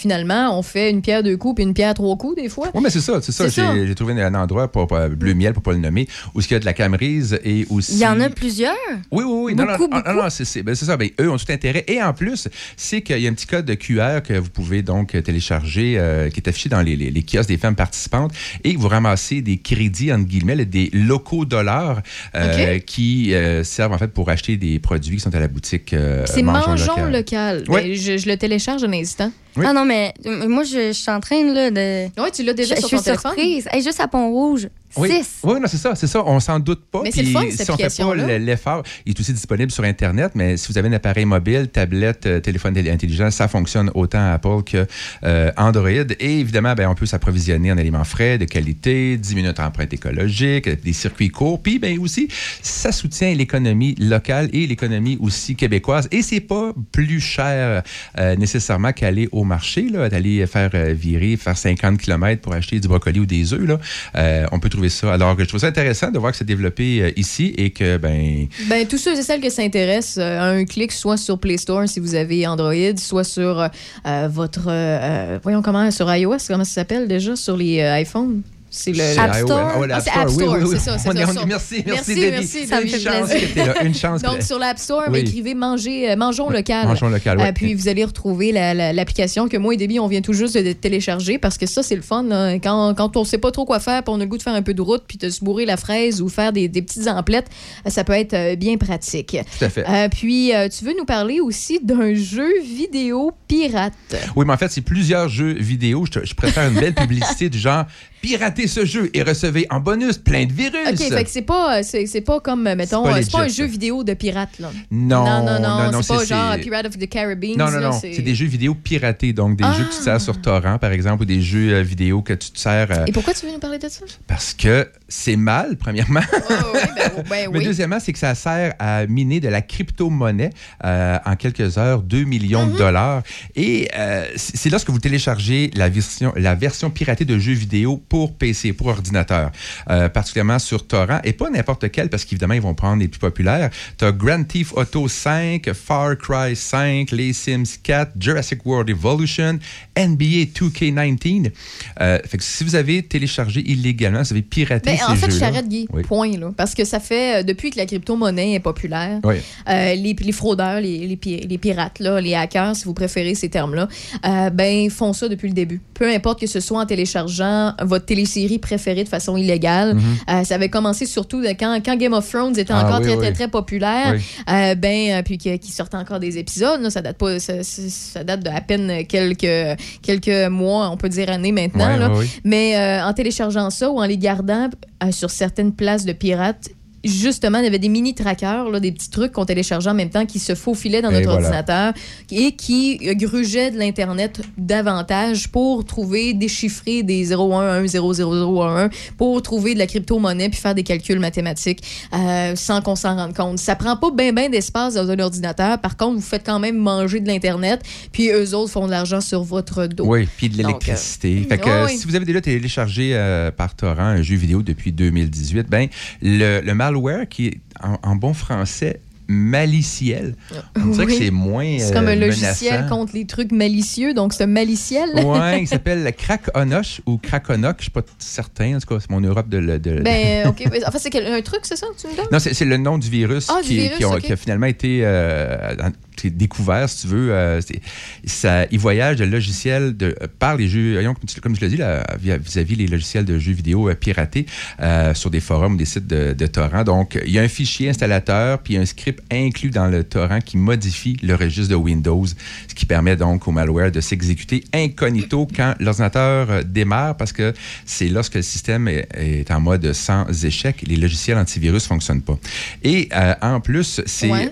on fait une pierre deux coups puis une pierre trois coups, des fois. Oui, mais c'est ça, c'est ça. C'est ça. J'ai trouvé un endroit, pour, pour Bleu Miel, pour pas le nommer, où il y a de la camerise et aussi... Il y en a plusieurs? Oui, oui, oui. Non, non, Beaucoup, non, non, non, c'est c'est- ben, c'est ça. Ben, eux ont tout intérêt. Et en plus, c'est qu'il y a un petit code de QR que vous pouvez donc télécharger, euh, qui est affiché dans les, les- les kiosques des femmes participantes, et vous ramassez des crédits, entre guillemets, des locaux dollars euh, qui euh, servent en fait pour acheter des produits qui sont à la boutique euh, C'est Mangeons Mangeons Local. local. Ouais. Ben, je, je le télécharge un instant. Oui. Ah non, mais euh, moi, je, je suis en train là, de. Oui, tu l'as déjà je, sur je ton suis téléphone. surprise. Hey, juste à Pont-Rouge. Oui, 6. oui non, c'est ça, c'est ça. On s'en doute pas. Mais c'est le fun, cette si on fait pas application-là. l'effort, il est aussi disponible sur Internet, mais si vous avez un appareil mobile, tablette, euh, téléphone intelligent, ça fonctionne autant à Apple que euh, Android. Et évidemment, ben, on peut s'approvisionner en aliments frais, de qualité, 10 minutes empreinte écologique, des circuits courts. Puis ben, aussi, ça soutient l'économie locale et l'économie aussi québécoise. Et c'est pas plus cher euh, nécessairement qu'aller au marché, là, d'aller faire euh, virer, faire 50 km pour acheter du brocoli ou des œufs. Là. On peut trouver ça. Alors, je trouve ça intéressant de voir que c'est développé euh, ici et que, ben, Ben, tous ceux et celles que ça intéresse, euh, un clic, soit sur Play Store si vous avez Android, soit sur euh, votre. voyons comment, sur iOS, comment ça s'appelle déjà, sur les iPhones? C'est le. App. Store. Ah, c'est App Store, oui, oui. c'est ça, ça, on Merci, merci, Merci, Debbie. merci, Ça me Debbie. fait Une chance que là. Une chance. Donc, sur l'App Store, écrivez manger, euh, Mangeons local. Mangeons local, ouais. Euh, puis, vous allez retrouver la- la- l'application que moi et Debbie, on vient tout juste de télécharger parce que ça, c'est le fun. Quand, quand on sait pas trop quoi faire, puis on a le goût de faire un peu de route, puis de se bourrer la fraise ou faire des, des petites emplettes, euh, ça peut être euh, bien pratique. Tout à fait. Euh, puis, euh, tu veux nous parler aussi d'un jeu vidéo pirate? Oui, mais en fait, c'est plusieurs jeux vidéo. Je, te- je préfère une belle publicité du genre piratez ce jeu et recevez en bonus plein de virus. OK, fait que c'est pas, c'est, c'est pas comme, euh, mettons, pas euh, c'est pas un legit, jeu vidéo de pirate, là. Non, non, non, non, non, c'est pas genre Pirate of the Caribbean. Non, non, là, non. C'est des jeux vidéo piratés, donc des jeux que tu sers sur torrent, par exemple, ou des jeux euh, vidéo que tu te sers euh, Et pourquoi tu veux nous parler de ça? parce que c'est mal, premièrement. oui, ben, ben Mais oui. deuxièmement, c'est que ça sert à miner de la crypto-monnaie euh, en quelques heures, 2 millions de dollars. Et euh, c'est c'est lorsque vous téléchargez la version, la version piratée de jeux vidéo pour PC, pour ordinateur, euh, particulièrement sur torrent, et pas n'importe quel, parce qu'évidemment, ils vont prendre les plus populaires. Tu as Grand Theft Auto 5, Far Cry 5, Les Sims 4, Jurassic World Evolution, NBA 2K19. Euh, fait que si vous avez téléchargé illégalement, vous avez piraté Ben, ces en fait, je t'arrête, Guy. Oui. Point. Là, parce que ça fait, euh, depuis que la crypto-monnaie est populaire, Oui. euh, les, les fraudeurs, les, les, pi- les pirates, là, les hackers, si vous préférez ces termes-là, ben, font ça depuis le début. Peu importe que ce soit en téléchargeant votre télésérie préférée de façon illégale. Mhm. Euh, ça avait commencé surtout de quand, quand Game of Thrones était Ah encore oui, très, oui. très, très populaire. Oui. Euh, ben, euh, puis qui, qui sortait encore des épisodes. là, ça date pas, ça, date de à peine quelques, quelques mois, on peut dire années maintenant. Ouais, là. Mais en téléchargeant ça ou en les gardant sur certaines places de pirates, justement, il y avait des mini trackers, là, des petits trucs qu'on téléchargeait en même temps qui se faufilaient dans Et notre voilà. ordinateur et qui euh, grugeaient de l'Internet davantage pour trouver, déchiffrer des 0110001 pour trouver de la crypto-monnaie puis faire des calculs mathématiques euh, sans qu'on s'en rende compte. Ça prend pas bien ben, d'espace dans un ordinateur. Par contre, vous faites quand même manger de l'Internet puis eux autres font de l'argent sur votre dos. Oui, puis de l'électricité. euh, euh, oui. si vous avez déjà téléchargé euh, par torrent un jeu vidéo depuis 2018, ben le, le malware qui est en, en bon français maliciel, on dirait que Oui. c'est moins C'est comme euh, un logiciel menaçant. contre les trucs malicieux, donc c'est un maliciel. Ouais, il s'appelle le Krakonoch ou Krakonoch, je suis pas certain, en tout cas, c'est mon Europe de de- Ben, OK. En fait, c'est un truc, c'est ça, tu me donnes? Non, c'est le nom du virus, Ah, du qui, virus, qui ont- ok. qui a finalement été euh, découvert, si tu veux. euh, ça, il voyage de logiciels de, euh, par les jeux, comme, je l'ai dit, là, via- vis-à-vis les logiciels de jeux vidéo euh, piratés euh, sur des forums ou des sites de, de torrent. Donc, il y a un fichier installateur, puis un script inclus dans le torrent qui modifie le registre de Windows, ce qui permet donc au malware de s'exécuter incognito quand l'ordinateur démarre, parce que c'est lorsque le système est, est en mode sans échec, les logiciels antivirus ne fonctionnent pas. Et euh, en plus, c'est... Ouais.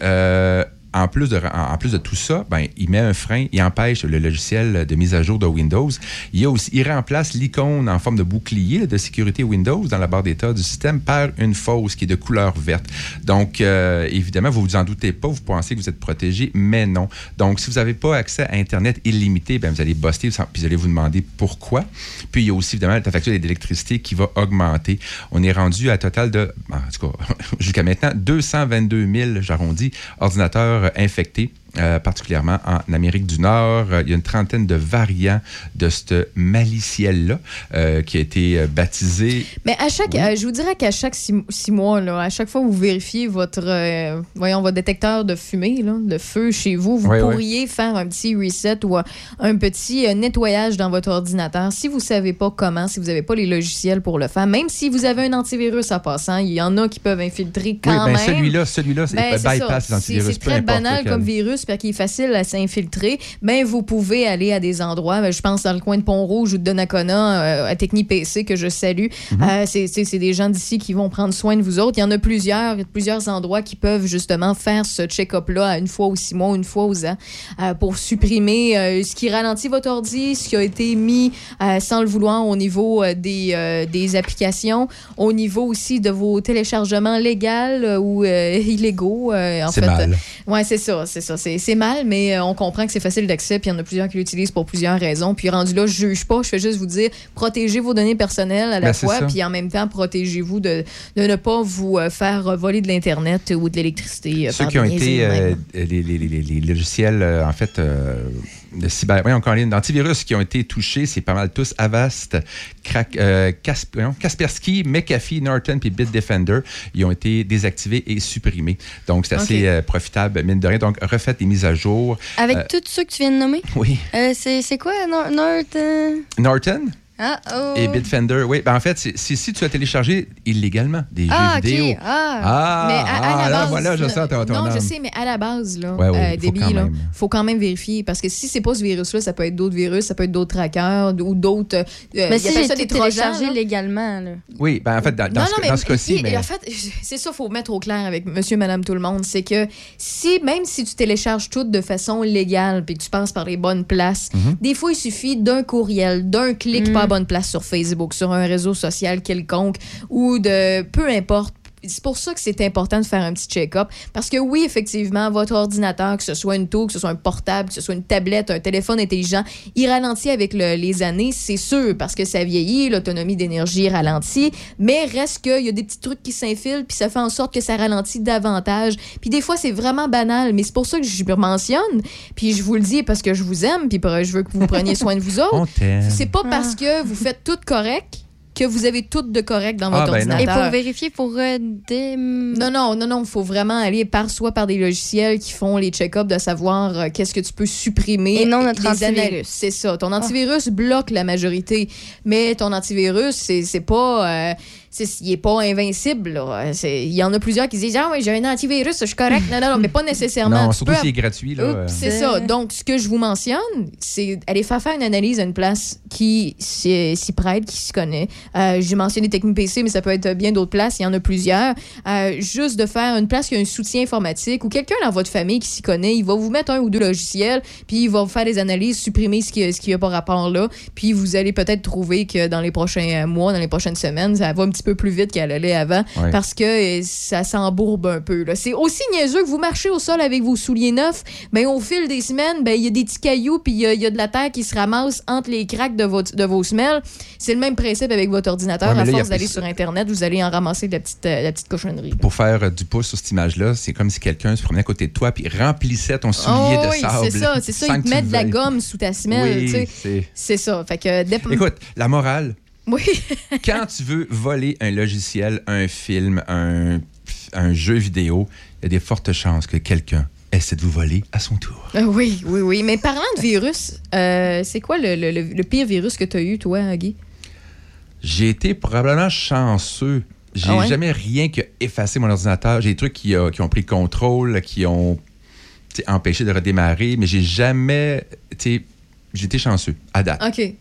En plus, de, tout ça, ben, il met un frein, il empêche le logiciel de mise à jour de Windows. Il, remplace l'icône en forme de bouclier de sécurité Windows dans la barre d'état du système par une fausse qui est de couleur verte. Donc, euh, évidemment, vous vous en doutez pas, vous pensez que vous êtes protégé, mais non. Donc, si vous n'avez pas accès à Internet illimité, ben, vous allez buster, puis vous allez vous demander pourquoi. Puis, il y a aussi, évidemment, la facture d'électricité qui va augmenter. On est rendu à un total de, en tout cas, jusqu'à maintenant, 222 000, j'arrondis, ordinateurs infectés. Euh, particulièrement en Amérique du Nord. Euh, Il y a une trentaine de variants de ce maliciel-là euh, qui a été baptisé. Mais à chaque, je vous dirais qu'à chaque six, six mois, là, à chaque fois que vous vérifiez votre, voyons, votre détecteur de fumée, là, de feu chez vous, vous pourriez faire un petit reset ou un, petit nettoyage dans votre ordinateur. Si vous savez pas comment, si vous n'avez pas les logiciels pour le faire, même si vous avez un antivirus en passant, il y en a qui peuvent infiltrer quand oui, ben, même. celui-là, celui-là, c'est Ben, bypass les C'est- très banal comme virus, puis qui est facile à s'infiltrer. Mais vous pouvez aller à des endroits, ben, je pense dans le coin de Pont-Rouge ou de Donnacona, euh, à Techni PC, que je salue. Euh, c'est- des gens d'ici qui vont prendre soin de vous autres. Il y en a plusieurs, plusieurs endroits qui peuvent justement faire ce check-up-là une fois aux six mois, une fois aux ans, euh, pour supprimer ce qui ralentit votre ordi, ce qui a été mis sans le vouloir au niveau des, des applications, au niveau aussi de vos téléchargements légaux ou illégaux. en C'est fait, mal. Ouais, c'est ça, c'est ça. C'est c'est mal, mais euh, on comprend que c'est facile d'accès, puis il y en a plusieurs qui l'utilisent pour plusieurs raisons. Puis rendu là, je juge pas, je fais juste vous dire, protégez vos données personnelles à la Ben, fois, puis en même temps, protégez-vous de, de ne pas vous euh, faire voler de l'Internet ou de l'électricité. euh, Ceux qui ont été euh, les, les- les- les logiciels, en fait, euh, de cyber, voyons, les- d'antivirus qui ont été touchés, c'est pas mal tous Avast, Crack, euh, Kasp- Kaspersky, McAfee, Norton puis Bitdefender. Ils ont été désactivés et supprimés. Donc, c'est assez euh, profitable, mine de rien. Donc, refaites les mises à jour. Avec Euh, tous ceux que tu viens de nommer? Oui. C'est quoi, Nor- North? euh? Norton? Ah, oh. et Bitdefender, oui. Ben, en fait, c'est si tu as téléchargé illégalement des Ah, jeux vidéo. ok. Ah. Ah, Mais à, à ah, la là, base, voilà, je sens ton, ton Non, je sais, mais à la base, là, Ouais, ouais, euh, faut quand là, même. faut quand même vérifier. Parce que si c'est pas ce virus-là, ça peut être d'autres virus, ça peut être d'autres trackers ou d'autres. euh, Mais si ça des téléchargé là. légalement, là. Oui, ben, en fait, dans, dans non, ce, non, mais dans ce cas-ci, il- mais... en fait, c'est ça, faut mettre au clair avec monsieur, madame, tout le monde. C'est que si, même si tu télécharges tout de façon légale puis que tu passes par les bonnes places, Mhm. des fois, il suffit d'un courriel, d'un clic Mm. à bonne place sur Facebook, sur un réseau social quelconque ou de peu importe c'est pour ça que c'est important de faire un petit check-up. Parce que oui, effectivement, votre ordinateur, que ce soit une tour, que ce soit un portable, que ce soit une tablette, un téléphone intelligent, il ralentit avec le- les années, c'est sûr, parce que ça vieillit, l'autonomie d'énergie ralentit, mais reste qu'il y a des petits trucs qui s'infilent, puis ça fait en sorte que ça ralentit davantage. Puis des fois, c'est vraiment banal, mais c'est pour ça que je le mentionne, puis je vous le dis parce que je vous aime, puis pour- je veux que vous preniez soin de vous autres. C'est pas parce que vous faites tout correct que vous avez tout de correct dans Ah, votre ben non. ordinateur. Et pour vérifier, pour euh, des... Non, non, non, non, il faut vraiment aller par soit par des logiciels qui font les check-ups de savoir euh, qu'est-ce que tu peux supprimer. Et non notre Les antivirus. Ah. C'est ça. Ton antivirus bloque la majorité, mais ton antivirus, c'est c'est pas. euh, il est pas invincible. là. Il y en a plusieurs qui disent Ah oui, j'ai un antivirus, je suis correct. Non, non, non, mais pas nécessairement. Non, surtout s'il est gratuit. Là, Oups, euh. C'est ça. Donc, ce que je vous mentionne, c'est aller faire faire une analyse à une place qui s'y prête, qui s'y connaît. Euh, J'ai mentionné Technique PC, mais ça peut être bien d'autres places. Il y en a plusieurs. Euh, juste de faire une place qui a un soutien informatique ou quelqu'un dans votre famille qui s'y connaît, il va vous mettre un ou deux logiciels, puis il va vous faire des analyses, supprimer ce qui ce qui a pas rapport là, puis vous allez peut-être trouver que dans les prochains mois, dans les prochaines semaines, ça va un petit peu plus vite qu'elle allait avant parce que euh, ça s'embourbe un peu. C'est aussi niaiseux que vous marchez au sol avec vos souliers neufs, ben, au fil des semaines, ben, il y a des petits cailloux puis il y, a- il y a de la terre qui se ramasse entre les craques de, votre, de vos semelles. C'est le même principe avec votre ordinateur. Ouais, mais à là, force d'aller sur Internet, vous allez en ramasser de la petite, euh, la petite cochonnerie. Pour faire euh, du pouce sur cette image-là, c'est comme si quelqu'un se promenait à côté de toi puis remplissait ton soulier Oh de oui, sable. c'est ça, c'est ça. Ils te mettent de la gomme sous ta semelle. Oui, c'est- ça. Fait que, Écoute, la morale, Oui. quand tu veux voler un logiciel, un film, un, un jeu vidéo, il y a des fortes chances que quelqu'un essaie de vous voler à son tour. Euh, oui, oui, oui. Mais parlant de virus, euh, c'est quoi le, le- le- le pire virus que tu as eu, toi, Guy? J'ai été probablement chanceux. J'ai Ah ouais? jamais rien qui a effacé mon ordinateur. J'ai des trucs qui, qui ont pris le contrôle, qui ont empêché de redémarrer, mais j'ai jamais. J'ai été chanceux, à date. OK.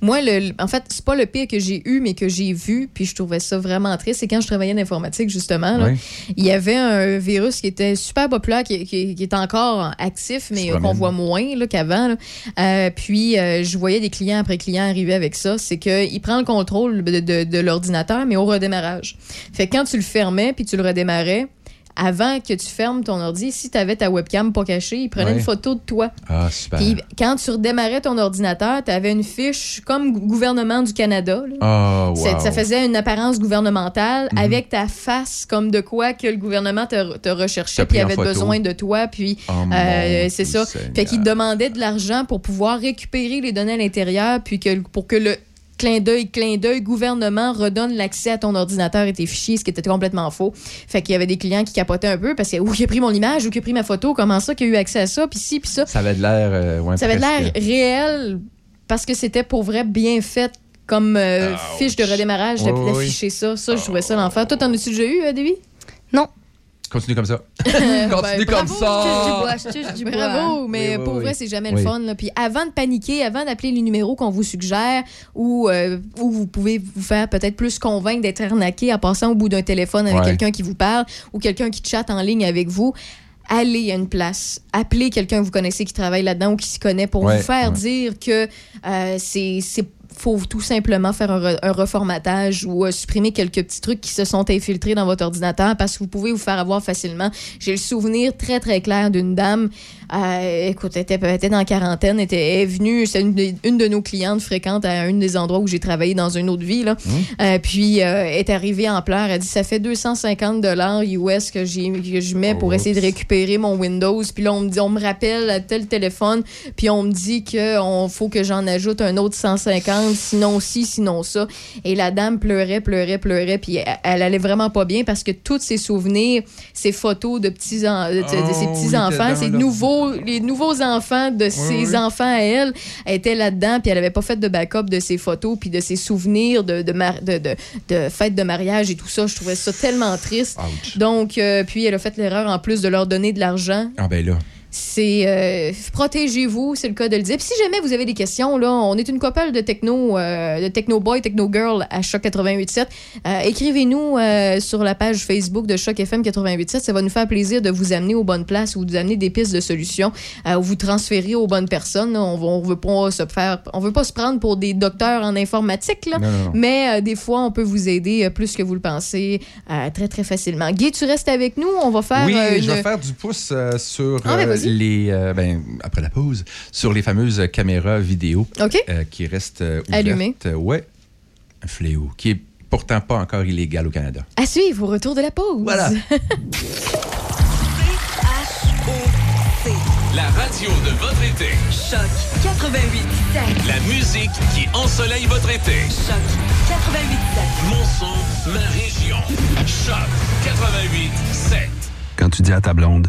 Moi, le, en fait, c'est pas le pire que j'ai eu, mais que j'ai vu, puis je trouvais ça vraiment triste. C'est quand je travaillais en informatique, justement. là. Il y avait un virus qui était super populaire, qui, qui- qui est encore actif, mais qu'on voit moins là, qu'avant. Euh, puis, euh, je voyais des clients après clients arriver avec ça. C'est qu'il prend le contrôle de, de- de l'ordinateur, mais au redémarrage. Fait que quand tu le fermais, puis tu le redémarrais, avant que tu fermes ton ordi, si tu avais ta webcam pas cachée, il prenait Ouais. une photo de toi. Ah, super. Puis quand tu redémarrais ton ordinateur, tu avais une fiche comme gou- gouvernement du Canada. là. Oh, wow. Ça faisait une apparence gouvernementale Mhm. avec ta face comme de quoi que le gouvernement te, te recherchait puis avait besoin de toi. Puis Oh, euh, c'est ça. Seigneur. Fait qu'il demandait de l'argent pour pouvoir récupérer les données à l'intérieur puis que, pour que le clin d'œil, clin d'œil, gouvernement redonne l'accès à ton ordinateur et tes fichiers, ce qui était complètement faux. Fait qu'il y avait des clients qui capotaient un peu parce que ou qui a pris mon image ou qui a pris ma photo, comment ça, qui a eu accès à ça, puis ci, puis ça. Ça avait de l'air. euh, ouais, Ça avait de l'air réel parce que c'était pour vrai bien fait comme euh, fiche de redémarrage d'afficher ça. Ça, je trouvais ça l'enfer. Toi, t'en as-tu déjà eu, euh, Davy? Non. Continue comme ça. Ben, Continue comme bravo, ça. Je du bois, je bois. Bravo, mais Oui, oui, pour oui. vrai, c'est jamais Oui. le fun. là. Puis avant de paniquer, avant d'appeler les numéros qu'on vous suggère ou euh, où vous pouvez vous faire peut-être plus convaincre d'être arnaqué en passant au bout d'un téléphone avec Ouais. quelqu'un qui vous parle ou quelqu'un qui chatte en ligne avec vous, allez à une place, appelez quelqu'un que vous connaissez qui travaille là-dedans ou qui s'y connaît pour Ouais, vous faire ouais. dire que euh, c'est c'est- faut tout simplement faire un, re- un reformatage ou euh, supprimer quelques petits trucs qui se sont infiltrés dans votre ordinateur parce que vous pouvez vous faire avoir facilement. J'ai le souvenir très, très clair d'une dame, euh, écoute, elle était, était dans la quarantaine, elle était est venue, c'est une, de- une de nos clientes fréquentes à un des endroits où j'ai travaillé dans une autre vie. Là. Euh, puis, euh, est arrivée en pleurs. Elle a dit Ça fait 250 dollars US que, que je mets pour essayer de récupérer mon Windows. Puis là, on me dit On me rappelle à tel téléphone. Puis on me dit qu'il faut que j'en ajoute un autre 150, sinon ci, sinon ça. Et la dame pleurait, pleurait, pleurait. Puis elle, elle allait vraiment pas bien parce que tous ses souvenirs, ses photos de petits, en- de, de ses Oh, petits oui, enfants, dans ses l'ordi. Nouveaux, les nouveaux enfants de ses oui. enfants à elle, était là-dedans. Puis elle avait pas fait de backup de ses photos puis de ses souvenirs de, de, mar- de, de, de fêtes de mariage et tout ça. Je trouvais ça tellement triste. Ouch. Donc, euh, puis elle a fait l'erreur en plus de leur donner de l'argent Ah, ben là. C'est euh, protégez-vous, c'est le cas de le dire. Puis si jamais vous avez des questions, là, on est une couple de techno, euh, de techno boy, techno girl à Choc 88.7. Euh, Écrivez-nous euh, sur la page Facebook de Choc FM 88.7. Ça va nous faire plaisir de vous amener aux bonnes places ou de vous amener des pistes de solutions euh, ou vous transférer aux bonnes personnes. là. On, on veut pas se faire, on veut pas se prendre pour des docteurs en informatique, là, Non, non, non. mais euh, des fois, on peut vous aider plus que vous le pensez euh, très, très facilement. Guy, tu restes avec nous. On va faire Oui, je vais faire du pouce sur Ah, ben. Les. euh, ben, après la pause, sur les fameuses caméras vidéo OK. euh, qui restent euh, ouvertes. Allumées. Ouais, un fléau qui est pourtant pas encore illégal au Canada. À suivre au retour de la pause. Voilà. La radio de votre été. Choc 88 La musique qui ensoleille votre été. Choc 88 Mon son, ma région. Choc 88 7. Quand tu dis à ta blonde,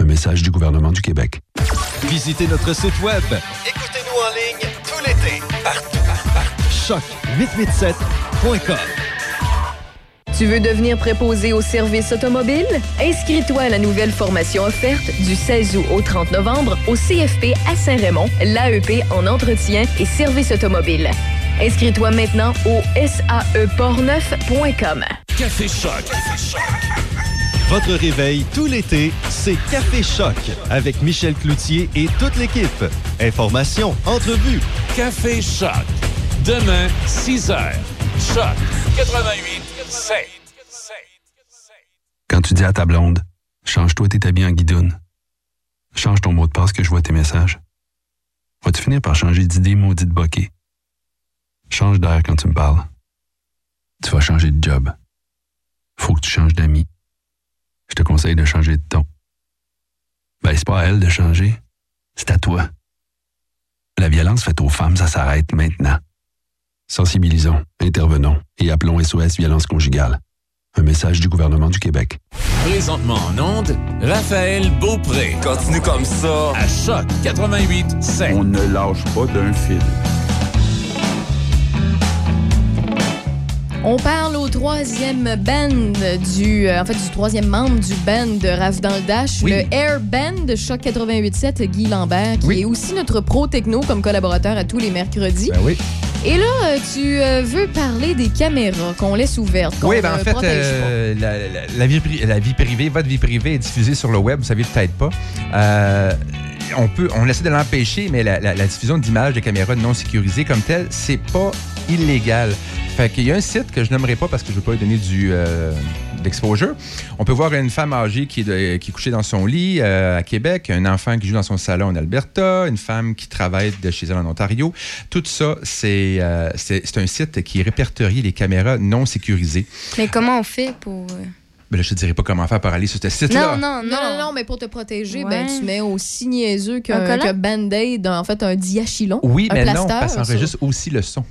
Un message du gouvernement du Québec. Visitez notre site web. Écoutez-nous en ligne tout l'été. Partout, partout, partout. Choc887.com. Tu veux devenir préposé au service automobile? Inscris-toi à la nouvelle formation offerte du 16 août au 30 novembre au CFP à Saint-Raymond, l'AEP en entretien et service automobile. Inscris-toi maintenant au saeportneuf.com. Café Choc. Votre réveil tout l'été, c'est Café Choc avec Michel Cloutier et toute l'équipe. Informations, entrevues. Café Choc. Demain, 6 h. Choc 88 7. Quand tu dis à ta blonde, change-toi tes habits en guidoune. Change ton mot de passe que je vois tes messages. Vas-tu finir par changer d'idée maudite bokeh? Change d'air quand tu me parles. Tu vas changer de job. Faut que tu changes d'amis. Je te conseille de changer de ton. Ben, c'est pas à elle de changer. C'est à toi. La violence faite aux femmes, ça s'arrête maintenant. Sensibilisons, intervenons et appelons SOS Violence Conjugale. Un message du gouvernement du Québec. Présentement en onde, Raphaël Beaupré. Continue comme ça. À Choc 88 7. On ne lâche pas d'un fil. On parle au troisième band du, euh, en fait, du troisième membre du band de Rave dans le Dash, Oui. le Air Band de Choc 88.7, Guy Lambert, qui Oui. est aussi notre pro techno comme collaborateur à tous les mercredis. Ben oui. Et là, euh, tu euh, veux parler des caméras qu'on laisse ouvertes, qu'on Oui, ben en fait, euh, la, la- la vie, la vie privée, votre vie privée est diffusée sur le web, vous savez peut-être pas. Euh, on peut, on essaie de l'empêcher, mais la diffusion d'images de caméras non sécurisées comme telle, c'est pas illégal. Fait qu'il y a un site que je nommerai pas parce que je veux pas lui donner du euh, d'exposure. On peut voir une femme âgée qui est, de- qui est couchée dans son lit euh, à Québec, un enfant qui joue dans son salon en Alberta, une femme qui travaille de chez elle en Ontario. Tout ça, c'est euh, c'est c'est un site qui répertorie les caméras non sécurisées. Mais comment on fait pour. euh, Ben là, je te dirais pas comment faire pour aller sur ce site-là. Non, non, Non, non, non, mais pour te protéger, Ouais. ben, tu mets aussi niaiseux Un qu'un qu'un Band-Aid, en fait, un diachylon. Oui, un mais non, plaster, parce que ça ça. enregistre aussi le son.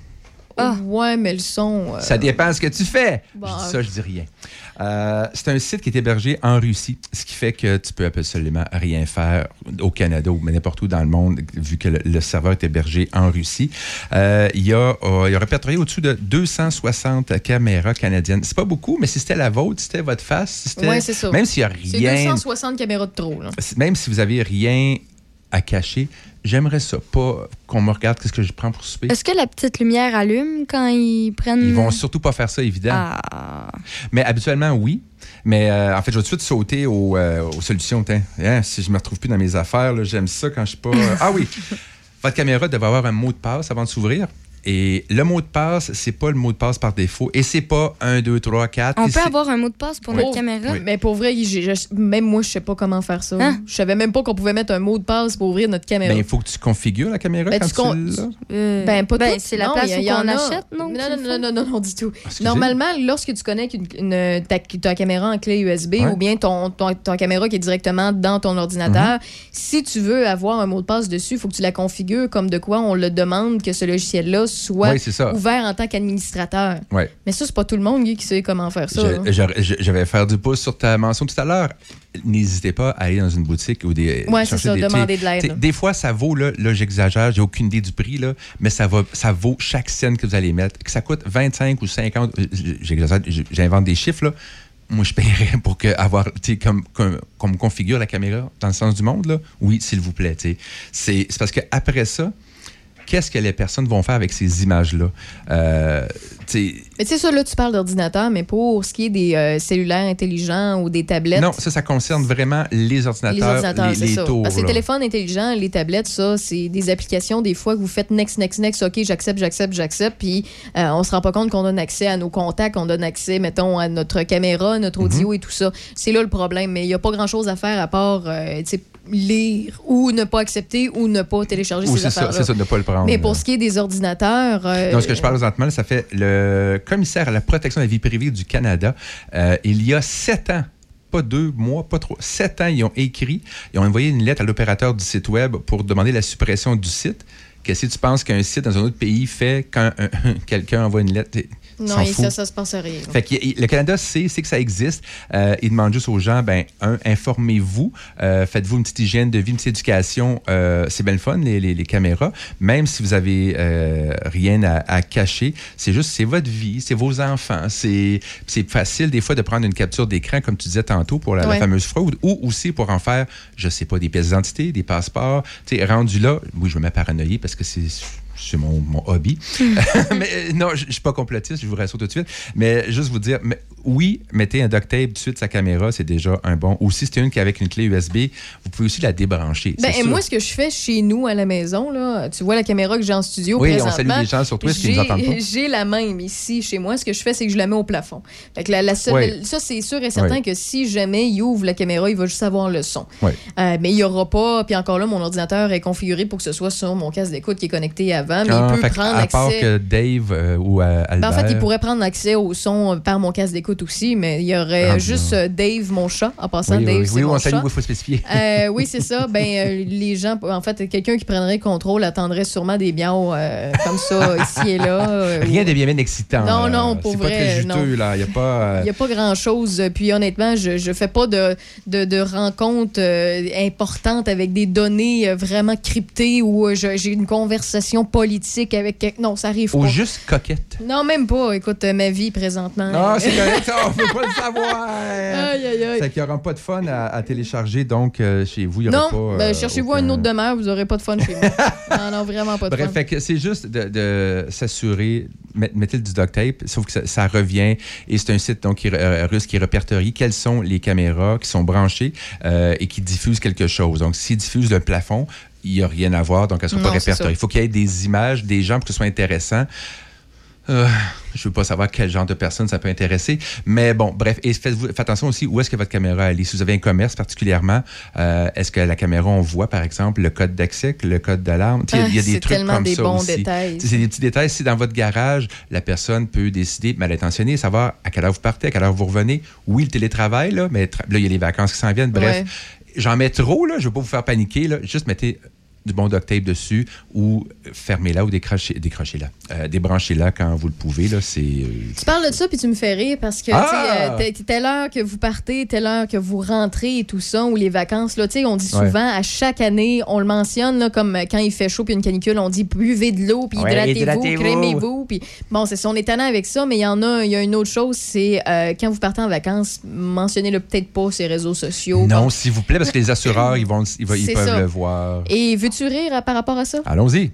Ouais, mais le son. euh, Ça dépend ce que tu fais. Bon, je dis ça, je dis rien. Euh, c'est un site qui est hébergé en Russie, ce qui fait que tu peux absolument rien faire au Canada ou n'importe où dans le monde, vu que le, le serveur est hébergé en Russie. Euh, il, y a, il y a répertorié au-dessus de 260 caméras canadiennes. C'est pas beaucoup, mais si c'était la vôtre, si c'était votre face, si c'était- Ouais, c'est ça. même s'il n'y a C'est rien, 260 caméras de trop, là. même si vous avez rien à cacher, j'aimerais ça, pas qu'on me regarde qu'est-ce que je prends pour souper. Est-ce que la petite lumière allume quand ils prennent. Ils vont surtout pas faire ça, évidemment. Ah. Mais habituellement, oui. Mais euh, en fait, je vais tout de suite sauter aux, euh, aux solutions. Hein, si je me retrouve plus dans mes affaires, j'aime ça quand je suis pas. euh, Ah oui! Votre caméra devrait avoir un mot de passe avant de s'ouvrir. Et le mot de passe, c'est pas le mot de passe par défaut. Et c'est pas 1, 2, 3, 4. On peut avoir un mot de passe pour Oui. notre caméra? Oui. Mais pour vrai, même moi, je sais pas comment faire ça. Hein? Je savais même pas qu'on pouvait mettre un mot de passe pour ouvrir notre caméra. Ben, il faut que tu configures la caméra Ben, quand tu con- tu. Euh, Ben, pas ben, c'est la Non, place il y a- où y en on a. achète, non? Non, non, non, non, non, non, du tout. Excusez. Normalement, lorsque tu connectes une, une- ta, ta caméra en clé USB Ouais. ou bien ton, ton, ton caméra qui est directement dans ton ordinateur, Mhm. si tu veux avoir un mot de passe dessus, il faut que tu la configures comme de quoi on le demande que ce logiciel-là soit Oui, ouvert en tant qu'administrateur. Mais ça, c'est pas tout le monde Guy, qui sait comment faire ça. là. Je, je- vais faire du pouce sur ta mention tout à l'heure. N'hésitez pas à aller dans une boutique ou des. Ouais, c'est ça, des- demander de l'aide. Des fois, ça vaut, là, là j'exagère, j'ai aucune idée du prix, là, mais ça, va, ça vaut chaque scène que vous allez mettre. Que ça coûte 25 ou 50, euh, j'exagère, j'invente des chiffres, là. Moi, je paierais pour que avoir, comme, comme, qu'on me configure la caméra dans le sens du monde, là. Oui, s'il vous plaît. C'est c'est parce qu'après ça, qu'est-ce que les personnes vont faire avec ces images-là? Euh, Mais sais, ça, là, tu parles d'ordinateur, mais pour ce qui est des euh, cellulaires intelligents ou des tablettes. Non, ça, ça concerne vraiment les ordinateurs, Les ordinateurs, les, c'est les ça. tours. Parce que les téléphones intelligents, les tablettes, ça, c'est des applications, des fois, que vous faites next, next, next, OK, j'accepte, j'accepte, j'accepte, puis euh, on se rend pas compte qu'on donne accès à nos contacts, on donne accès, mettons, à notre caméra, notre Mhm. audio et tout ça. C'est là le problème, mais il n'y a pas grand-chose à faire à part, euh, lire ou ne pas accepter ou ne pas télécharger Ou ces c'est ça, affaires-là. c'est ça, de ne pas le prendre. Mais pour ce qui est des ordinateurs... euh, Non, ce que je parle présentement, ça fait le commissaire à la protection de la vie privée du Canada. euh, il y a sept ans, pas deux mois, pas trois, sept ans, ils ont écrit, ils ont envoyé une lettre à l'opérateur du site Web pour demander la suppression du site. Qu'est-ce que tu penses qu'un site dans un autre pays fait quand un- quelqu'un envoie une lettre? Non, et ça, ça se passe rien. Fait que le Canada sait, sait que ça existe. Euh, il demande juste aux gens, ben, un, informez-vous, euh, faites-vous une petite hygiène de vie, une petite éducation. Euh, c'est bien le fun, les, les- les caméras. Même si vous avez euh, rien à, à cacher, c'est juste, c'est votre vie, c'est vos enfants. C'est facile des fois de prendre une capture d'écran, comme tu disais tantôt, pour la, fameuse fraude, ou aussi pour en faire, je sais pas, des pièces d'identité, des passeports. Tu sais, rendu là, oui, je me mets paranoïer parce que c'est c'est mon, mon hobby. mais euh, non, je je suis pas complotiste, je vous rassure tout de suite. Mais juste vous dire, mais, oui, mettez un duct tape tout de suite sa caméra, c'est déjà un bon. Ou si c'est une qui avec une clé USB, vous pouvez aussi la débrancher. Ben, et moi, ce que je fais chez nous à la maison, là, tu vois la caméra que j'ai en studio Oui, on présentement. salue les gens sur Twitch qui nous entendent pas. J'ai la même ici chez moi. Ce que je fais, c'est que je la mets au plafond. Fait que la, la seule- Oui. Ça, c'est sûr et certain Oui. que si jamais il ouvre la caméra, il va juste avoir le son. Euh, mais il n'y aura pas. Puis encore là, mon ordinateur est configuré pour que ce soit sur mon casque d'écoute qui est connecté avant. Mais Ah, il peut fait que prendre à part accès. que Dave euh, ou euh, Ben, Albert. en fait, il pourrait prendre accès au son par mon casque d'écoute aussi, mais il y aurait Ah, juste non. euh, Dave, mon chat. En passant, Oui, Dave, oui, c'est oui, mon on salue, il faut spécifier. Euh, oui, c'est ça. Ben, euh, les gens, en fait, quelqu'un qui prendrait le contrôle attendrait sûrement des euh, comme ça, ici et là. euh, Rien de bien, bien excitant. Non, non, pour C'est pas vrai, très non. juteux, là. Il n'y a pas. euh, Il n'y a pas grand-chose. Puis honnêtement, je ne fais pas de, de, de rencontres euh, importantes avec des données euh, vraiment cryptées euh, je- j'ai une conversation politique avec quelqu'un. Non, ça arrive Ou pas. juste coquette. Non, même pas. Écoute, euh, ma vie présentement. Ah, c'est correct, ça, on ne peut pas le savoir. Aïe, aïe, aïe. Fait qu'il n'y aura pas de fun à, à télécharger, donc euh, chez vous, il n'y aura Non, pas. ben, euh, cherchez-vous aucun- une autre demeure, vous n'aurez pas de fun chez moi. non, non, vraiment pas de Bref, fun. que c'est juste de, de s'assurer, met- mettez du duct tape, sauf que ça, ça revient et c'est un site donc qui, euh, russe qui répertorie quelles sont les caméras qui sont branchées euh, et qui diffusent quelque chose. Donc, s'ils diffusent le plafond, il n'y a rien à voir, donc elles ne sont pas Non, répertoriées. Il faut qu'il y ait des images des gens pour que ce soit intéressant. Euh, je ne veux pas savoir quel genre de personne ça peut intéresser. Mais bon, bref, et faites, faites attention aussi où est-ce que votre caméra est. Si vous avez un commerce particulièrement, euh, est-ce que la caméra, on voit par exemple le code d'accès, le code d'alarme? Il y a Ah, des trucs comme des ça bons aussi. C'est des petits détails. Si dans votre garage, la personne peut décider, mal intentionnée, savoir à quelle heure vous partez, à quelle heure vous revenez. Oui, le télétravail, là, mais là, il y a les vacances qui s'en viennent. Bref, j'en mets trop, là, je ne veux pas vous faire paniquer. Là. Juste mettez du bon duct tape dessus ou fermez-la ou décrochez- décrochez-la. Euh, Débranchez-la quand vous le pouvez. Là, c'est, euh, Tu parles de ça, puis tu me fais rire parce que, Ah! euh, telle heure que vous partez, telle heure que vous rentrez et tout ça, ou les vacances, là, tu sais, on dit Ouais. souvent, à chaque année, on le mentionne, là, comme quand il fait chaud puis une canicule, on dit buvez de l'eau, puis Ouais, hydratez-vous, crémez-vous. Puis bon, c'est ça, on est tannant avec ça, mais il y en a, il y a une autre chose, c'est euh, quand vous partez en vacances, mentionnez-le peut-être pas sur les réseaux sociaux. non, Bon. s'il vous plaît, parce que les assureurs, ils, vont, ils, peuvent ça. le voir. Et veux-tu rire euh, par rapport à ça? Allons-y.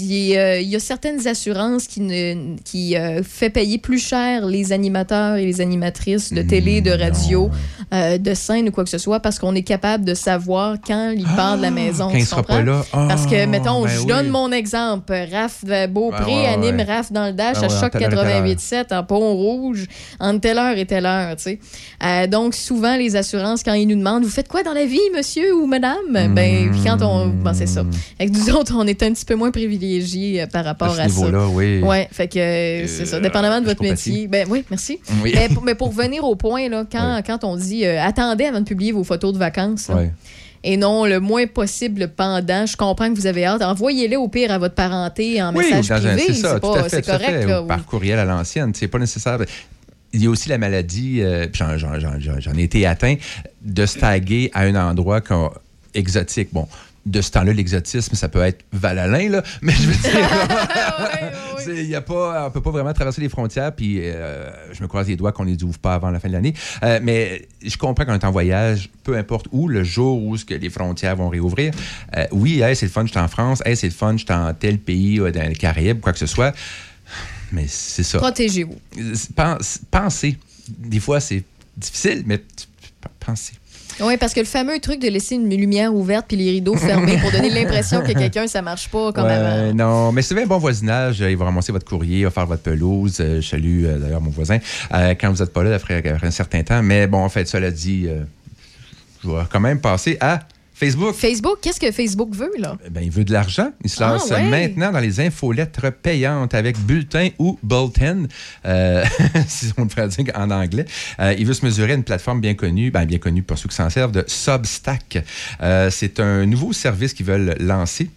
Euh, il y a certaines assurances qui, ne, qui euh, fait payer plus cher les animateurs et les animatrices de télé, de radio, euh, de scène ou quoi que ce soit parce qu'on est capable de savoir quand il part de la maison. quand il sera pas là. Ah, parce que, mettons, ben je oui. donne mon exemple. Raph Beaupré Ben ouais, anime ouais. Raph dans le Dash Ben à ouais, Choc en telle heure et telle heure. 88.7 en Pont-Rouge entre telle heure et telle heure, tu sais. Donc, souvent, les assurances, quand ils nous demandent « Vous faites quoi dans la vie, monsieur ou madame? Ben, puis quand on... Ben, c'est ça. Avec nous autres, on est un petit peu moins privilégiés euh, par rapport À ce à ça. niveau-là, oui. Ouais, fait que euh, c'est ça. Dépendamment de votre métier. Ben oui, merci. Oui. Mais, pour, mais pour venir au point, là, quand, quand on dit euh, attendez avant de publier vos photos de vacances, là, et non le moins possible pendant, je comprends que vous avez hâte. Envoyez-les au pire à votre parenté en Oui, message privé. c'est ça, correct. là, oui. par courriel à l'ancienne, c'est pas nécessaire. Il y a aussi la maladie, euh, j'en, ai été atteint, de se taguer à un endroit qu'on- exotique. Bon, de ce temps-là, l'exotisme, ça peut être Val-Alain, là, mais je veux dire, c'est- il y a pas, on peut pas vraiment traverser les frontières, puis euh, je me croise les doigts qu'on les ouvre pas avant la fin de l'année. Euh, mais je comprends qu'on est en voyage, peu importe où, le jour où ce que les frontières vont réouvrir. euh, oui, hey, c'est le fun, je suis en France, hey, c'est le fun, je suis en tel pays, dans les Caraïbes, quoi que ce soit. Mais c'est ça. Protégez-vous. Pense- Pensez. Des fois, c'est difficile, mais pensez. Oui, parce que le fameux truc de laisser une lumière ouverte puis les rideaux fermés pour donner l'impression que quelqu'un, ça marche pas comme Ouais, avant. Non, mais c'est un bon voisinage. Il va ramasser votre courrier, il va faire votre pelouse. Euh, Je salue euh, d'ailleurs mon voisin. Euh, quand vous n'êtes pas là, après, un certain temps. Mais bon, en fait, cela dit, euh, je vais quand même passer à Facebook. Facebook, qu'est-ce que Facebook veut, là? Ben, il veut de l'argent. Il se Ah, lance ouais. maintenant dans les infolettres payantes avec bulletin ou bulletin, euh, si on le dire en anglais. Euh, il veut se mesurer à une plateforme bien connue, ben, bien connue pour ceux qui s'en servent, de Substack. Euh, c'est un nouveau service qu'ils veulent lancer.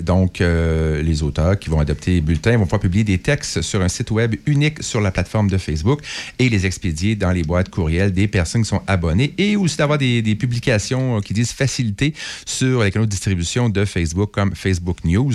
Donc, les auteurs qui vont adopter bulletin vont pouvoir publier des textes sur un site web unique sur la plateforme de Facebook et les expédier dans les boîtes courriels des personnes qui sont abonnées et aussi d'avoir des, des publications qui disent facilité sur les canaux de distribution de Facebook comme Facebook News.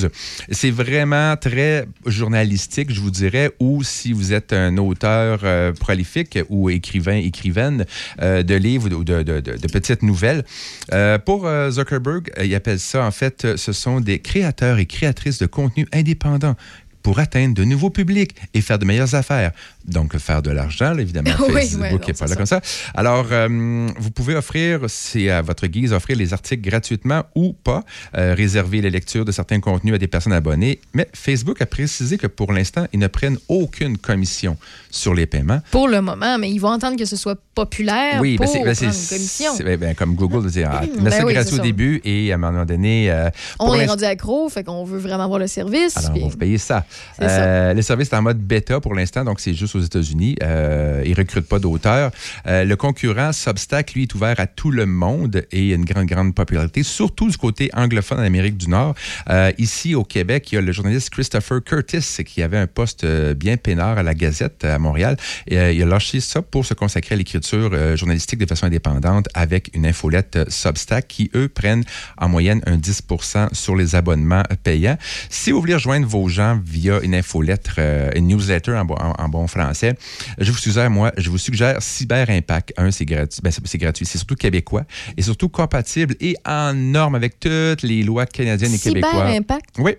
C'est vraiment très journalistique, je vous dirais, ou si vous êtes un auteur euh, prolifique ou écrivain, écrivaine euh, de livres ou de, petites nouvelles. Euh, pour Zuckerberg, il appelle ça, en fait, ce sont des créateurs et créatrices de contenu indépendants pour atteindre de nouveaux publics et faire de meilleures affaires. Donc, faire de l'argent, évidemment. Oui, Facebook ouais, non, n'est pas là comme ça. Alors, euh, vous pouvez offrir, c'est à votre guise, offrir les articles gratuitement ou pas, euh, réserver les lectures de certains contenus à des personnes abonnées. Mais Facebook a précisé que pour l'instant, ils ne prennent aucune commission sur les paiements. Pour le moment, mais ils vont entendre que ce soit populaire Oui, pour ben ben prendre une commission. ben, ben, comme Google de dire, ah, Ben oui, gratuit au ça. début et à un moment donné, euh, On est rendu accro, fait qu'on veut vraiment avoir le service. alors, puis- on va vous payer ça. Euh, le service est en mode bêta pour l'instant, donc c'est juste aux États-Unis. Euh, ils ne recrutent pas d'auteurs. Euh, le concurrent Substack, lui, est ouvert à tout le monde et a une grande, grande popularité, surtout du côté anglophone en Amérique du Nord. Euh, ici, au Québec, il y a le journaliste Christopher Curtis qui avait un poste bien peinard à la Gazette à Montréal. Il a lâché ça pour se consacrer à l'écriture journalistique de façon indépendante avec une infolette Substack qui, eux, prennent en moyenne un 10 sur les abonnements payants. Si vous voulez rejoindre vos gens via une infolettre, euh, une newsletter en, bon- en- en bon français, je vous suggère, moi, je vous suggère Cyber Impact. Un, c'est gratuit. Ben, c'est- gratuit. C'est surtout québécois et surtout compatible et en norme avec toutes les lois canadiennes et Cyber québécoises. Impact? Oui.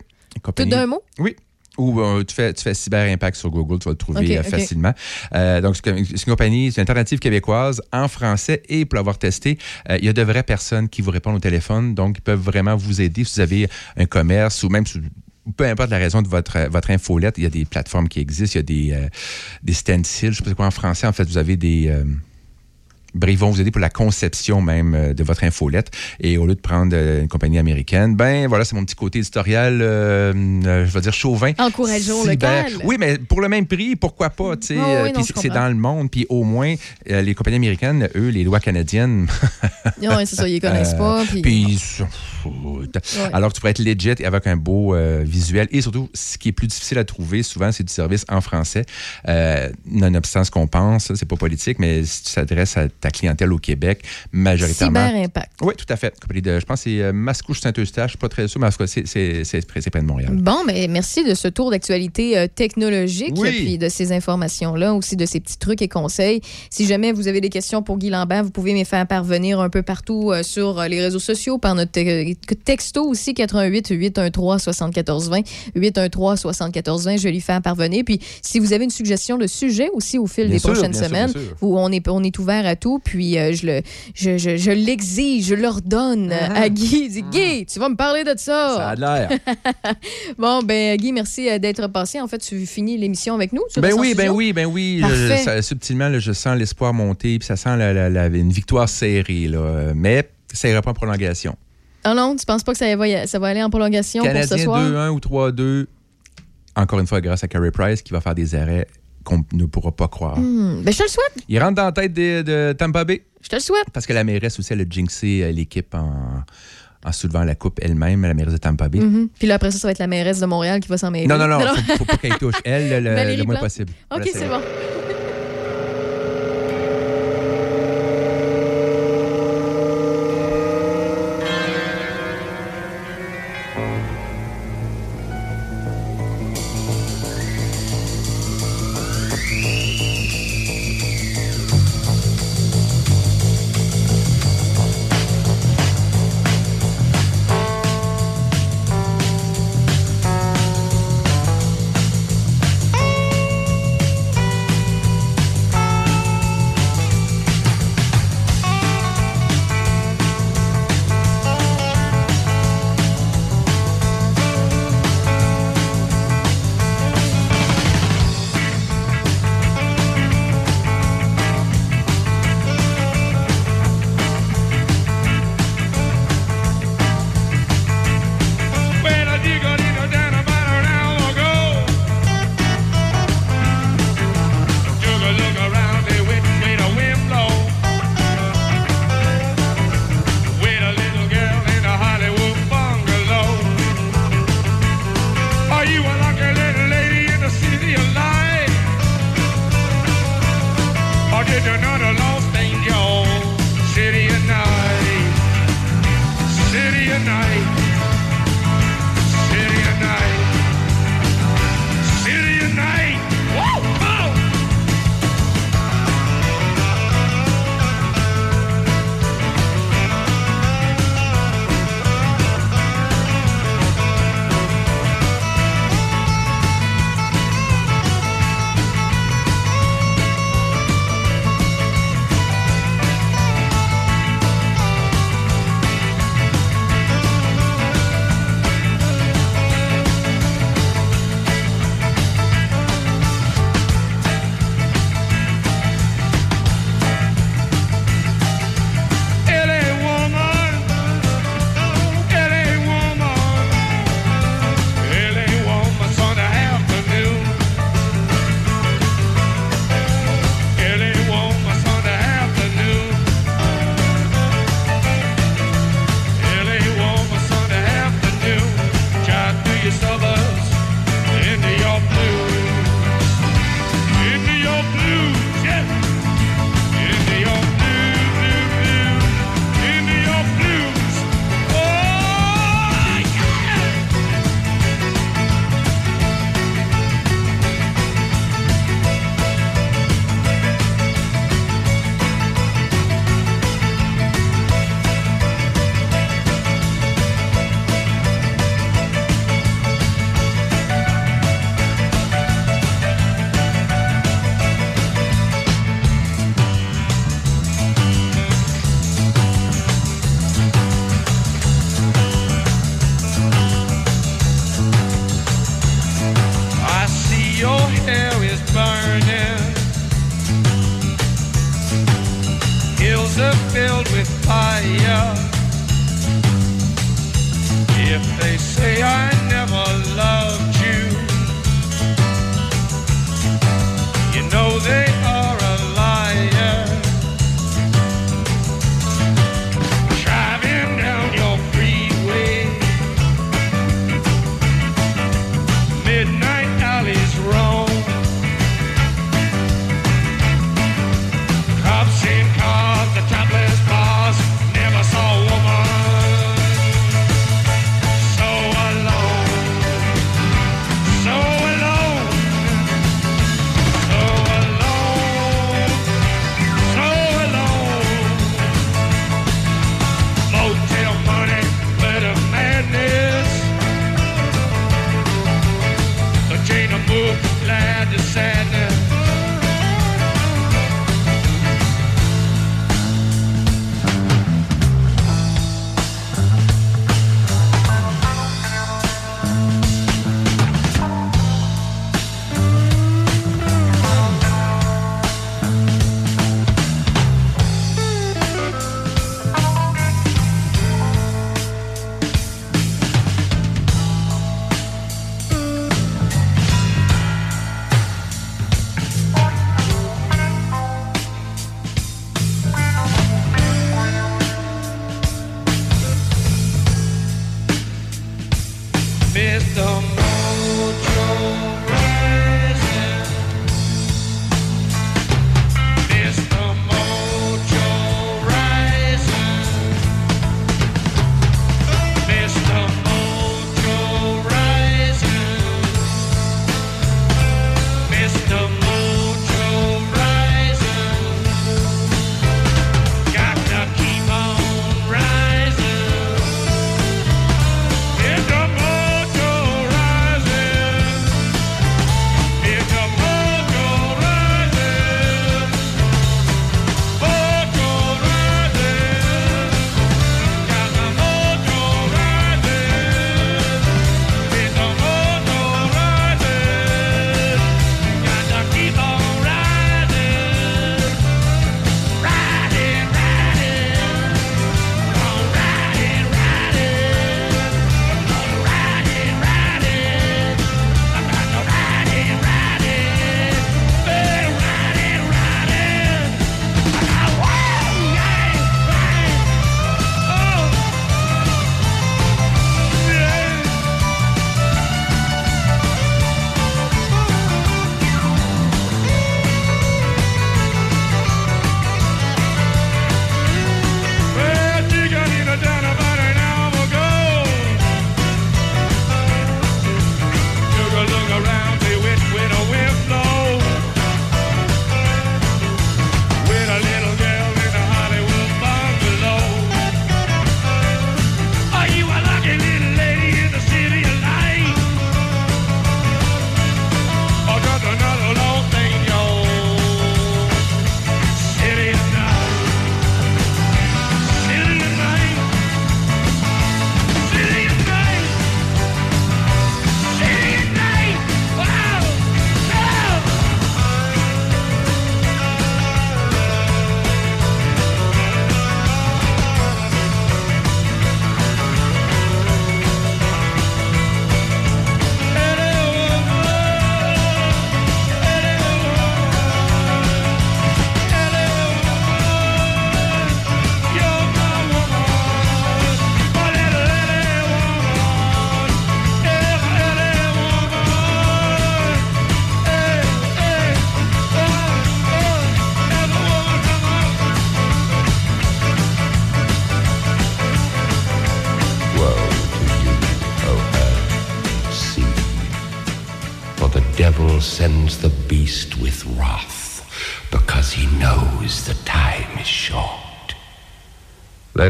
Tout d'un mot? Oui. Ou euh, tu, fais, tu fais Cyber Impact sur Google, tu vas le trouver euh, facilement. Euh, donc, c'est une compagnie, c'est une alternative québécoise en français et pour l'avoir testé, il y a de vraies personnes qui vous répondent au téléphone, donc ils peuvent vraiment vous aider si vous avez un commerce ou même si- peu importe la raison de votre, euh, votre infolette, il y a des plateformes qui existent, il y a des, euh, des stencils, je ne sais pas quoi en français, en fait, vous avez des... euh, Bref, ils vont vous aider pour la conception même euh, de votre infolette. Et au lieu de prendre euh, une compagnie américaine, ben voilà, c'est mon petit côté éditorial, euh, je vais dire chauvin. Encourageons le Cyber- local. Oui, mais pour le même prix, pourquoi pas? tu sais, Oh, oui, non, c'est- dans le monde, puis au moins, les compagnies américaines, eux, les lois canadiennes. Ouais, c'est ça, ils les connaissent pas, puis-. Alors, tu pourrais être legit et avec un beau euh, visuel. Et surtout, ce qui est plus difficile à trouver, souvent, c'est du service en français. Euh, nonobstant ce qu'on pense, c'est pas politique, mais si tu s'adresses à ta clientèle au Québec, majoritairement. Cyber Impact. Oui, tout à fait. Je pense que c'est euh, Mascouche-Saint-Eustache, je suis pas très sûr, mais en tout cas, c'est- près de Montréal. Bon, mais merci de ce tour d'actualité euh, technologique Oui. et puis de ces informations-là, aussi de ces petits trucs et conseils. Si jamais vous avez des questions pour Guy Lambert, vous pouvez me faire parvenir un peu partout euh, sur les réseaux sociaux, par notre te- texto aussi, 88 813 7420 813 7420 je vais lui faire parvenir. Puis si vous avez une suggestion de sujet aussi au fil Bien des sûr, prochaines sûr, semaines, sûr. où on est, on est ouvert à tout, puis euh, je le je, je, je l'exige, je l'ordonne euh, à Guy. Il dit, Guy, tu vas me parler de ça. Ah. Ça a de l'air. Bon, ben Guy, merci euh, d'être passé. En fait, tu finis l'émission avec nous. Ben restes en oui, ben oui, ben oui. Ça- subtilement, là, je sens l'espoir monter, puis ça sent la- la- la- une victoire serrée. Là. Mais ça ira pas en prolongation. Ah non, tu penses pas que ça va, ça va aller en prolongation pour ce Canadien soir? 2-1 ou 3-2, encore une fois, grâce à Carey Price, qui va faire des arrêts qu'on ne pourra pas croire. Ben, je te le souhaite. Il rentre dans la tête de, de Tampa Bay. Je te le souhaite. Parce que la mairesse aussi, elle a jinxé euh, l'équipe en, en soulevant la coupe elle-même, la mairesse de Tampa Bay. Mhm. Puis là, après ça, ça va être la mairesse de Montréal qui va s'en mêler. Non, non, non, faut, faut pas qu'elle touche. Elle, le, moins possible. OK, Voilà, c'est bon.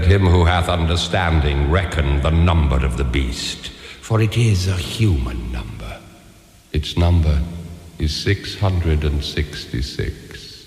Let him who hath understanding reckon the number of the beast, for it is a human number. Its number is 666.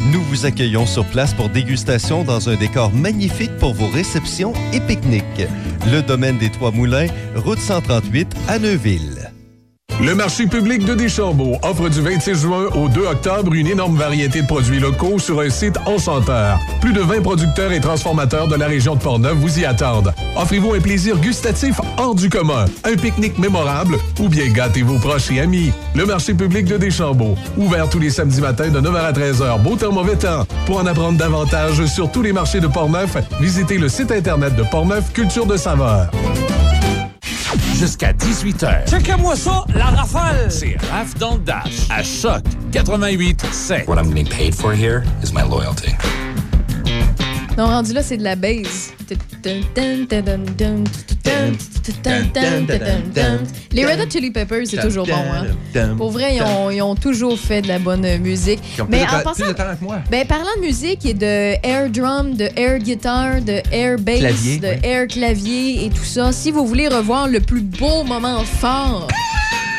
Nous vous accueillons sur place pour dégustation dans un décor magnifique pour vos réceptions et pique-niques. Le domaine des Trois Moulins, route 138 à Neuville. Le marché public de Deschambault offre du 26 juin au 2 octobre une énorme variété de produits locaux sur un site enchanteur. Plus de 20 producteurs et transformateurs de la région de Portneuf vous y attendent. Offrez-vous un plaisir gustatif hors du commun, un pique-nique mémorable ou bien gâtez vos proches et amis. Le marché public de Deschambault, ouvert tous les samedis matins de 9h à 13h, beau temps, mauvais temps. Pour en apprendre davantage sur tous les marchés de Portneuf, visitez le site internet de Portneuf Culture de Saveur. Jusqu'à 18h. Checkez-moi ça, la rafale! C'est Raph dans le Dash à Choc 88 7. What I'm getting paid for here is my loyalty. Non, rendu là, c'est de la base. Les Red Hot Chili Peppers, c'est toujours bon. Hein? Pour vrai, ils ont, ils ont toujours fait de la bonne musique. Ils ont Mais de- en passant, plus de talent que moi. ben, parlant de musique et de air drum, de air guitar, de air bass, Clavier, de air clavier et tout ça, si vous voulez revoir le plus beau moment fort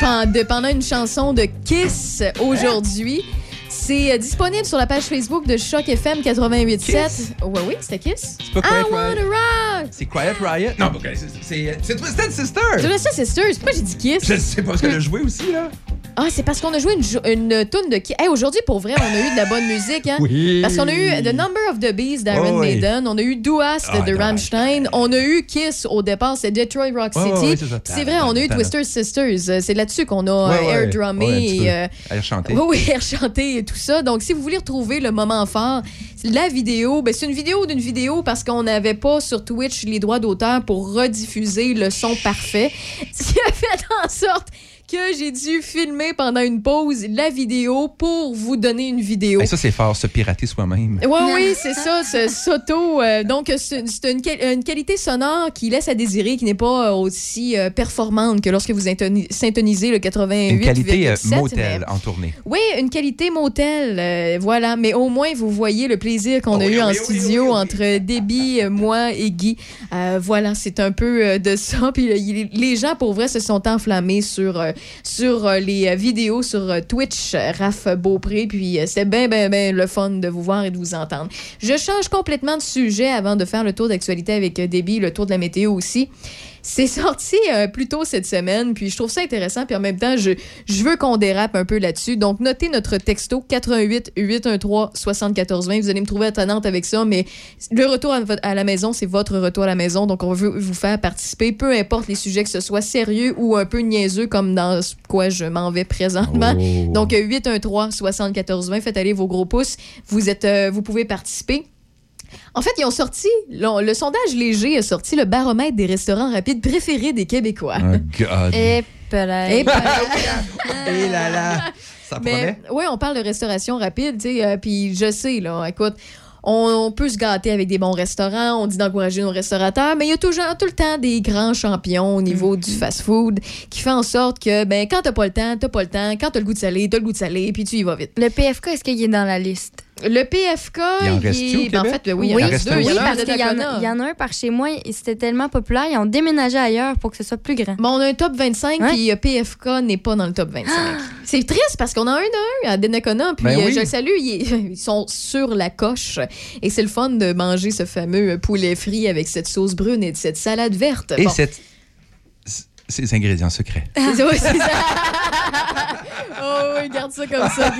pendant une chanson de Kiss aujourd'hui, c'est euh, disponible sur la page Facebook de Choc FM 88.7. Ouais, oui, c'était Kiss. C'est pas I Quiet wanna Riot. rock! C'est Quiet Riot? Non, ok, c'est- c'est c'est Twisted Sister! Sûr. C'est pas j'ai dit Kiss. Je sais pas ce qu'elle a joué aussi, là. Ah, c'est parce qu'on a joué une, une toune de Kiss. Hey, aujourd'hui, pour vrai, on a eu de la bonne musique. Hein? Oui. Parce qu'on a eu The Number of the Beast d'Iron Oh, oui. Maiden. On a eu Do Us Ah, de dommage. Rammstein. On a eu Kiss au départ, c'est Detroit Rock City. c'est vrai, on a eu Twister Sisters. Euh, C'est là-dessus qu'on a euh, air drummé et. euh, Air chanté. Oui, oui, air chanté et tout ça. Donc, si vous voulez retrouver le moment fort, la vidéo, ben, c'est une vidéo d'une vidéo parce qu'on n'avait pas sur Twitch les droits d'auteur pour rediffuser le son parfait. Ce qui a fait en sorte que j'ai dû filmer pendant une pause la vidéo pour vous donner une vidéo. Hey, ça, c'est fort, se pirater soi-même. Oui, oui, c'est ça, ce s'auto. euh, donc, c'est c'est une, quali- une qualité sonore qui laisse à désirer, qui n'est pas euh, aussi euh, performante que lorsque vous syntonisez le 88,7. Une qualité euh, mais- motel en tournée. oui, une qualité motel, euh, voilà. Mais au moins, vous voyez le plaisir qu'on a eu en studio entre Déby, euh, moi et Guy. Euh, voilà, c'est un peu euh, de ça. Puis euh, les gens, pour vrai, se sont enflammés sur, euh, sur euh, les euh, vidéos sur euh, Twitch, Raph Beaupré. Puis c'était bien, bien, bien le fun de vous voir et de vous entendre. Je change complètement de sujet avant de faire le tour d'actualité avec Déby, le tour de la météo aussi. C'est sorti euh, plus tôt cette semaine, puis je trouve ça intéressant, puis en même temps, je, je veux qu'on dérape un peu là-dessus. Donc, notez notre texto 88 813 74 20. Vous allez me trouver étonnante avec ça, mais le retour à, la maison, c'est votre retour à la maison. Donc, on veut vous faire participer, peu importe les sujets, que ce soit sérieux ou un peu niaiseux, comme dans ce quoi je m'en vais présentement. Oh. Donc, 813 74 20. Faites aller vos gros pouces. Vous, êtes, euh, vous pouvez participer. En fait, ils ont sorti, le, le sondage léger a sorti le baromètre des restaurants rapides préférés des Québécois. Oh, God. Et peut-être. Et Et là là, ça Mais oui, on parle de restauration rapide, tu sais, euh, puis je sais, là, écoute, on, on peut se gâter avec des bons restaurants, on dit d'encourager nos restaurateurs, mais il y a toujours tout le temps des grands champions au niveau Mm-hmm. du fast-food qui fait en sorte que, ben, quand t'as pas le temps, t'as pas le temps, quand t'as le goût de salé, t'as le goût de salé, puis tu y vas vite. Le PFK, est-ce qu'il est dans la liste? Le PFK, Il en il reste-tu au est- ben, en oui, il oui, en reste deux. oui, Il y en a un parce qu'il y, en a- Donnacona. il y en a un par chez moi et c'était tellement populaire, ils ont déménagé ailleurs pour que ce soit plus grand. Bon, on a un top 25, Ouais. puis euh, PFK n'est pas dans le top 25. C'est triste parce qu'on a un d'un à Donnacona, puis Ben euh, oui. je le salue, ils, ils sont sur la coche. Et c'est le fun de manger ce fameux poulet frit avec cette sauce brune et cette salade verte. Et Bon. cette- ces ingrédients secrets. C'est- ouais, c'est ça. oh oui, garde ça comme ça.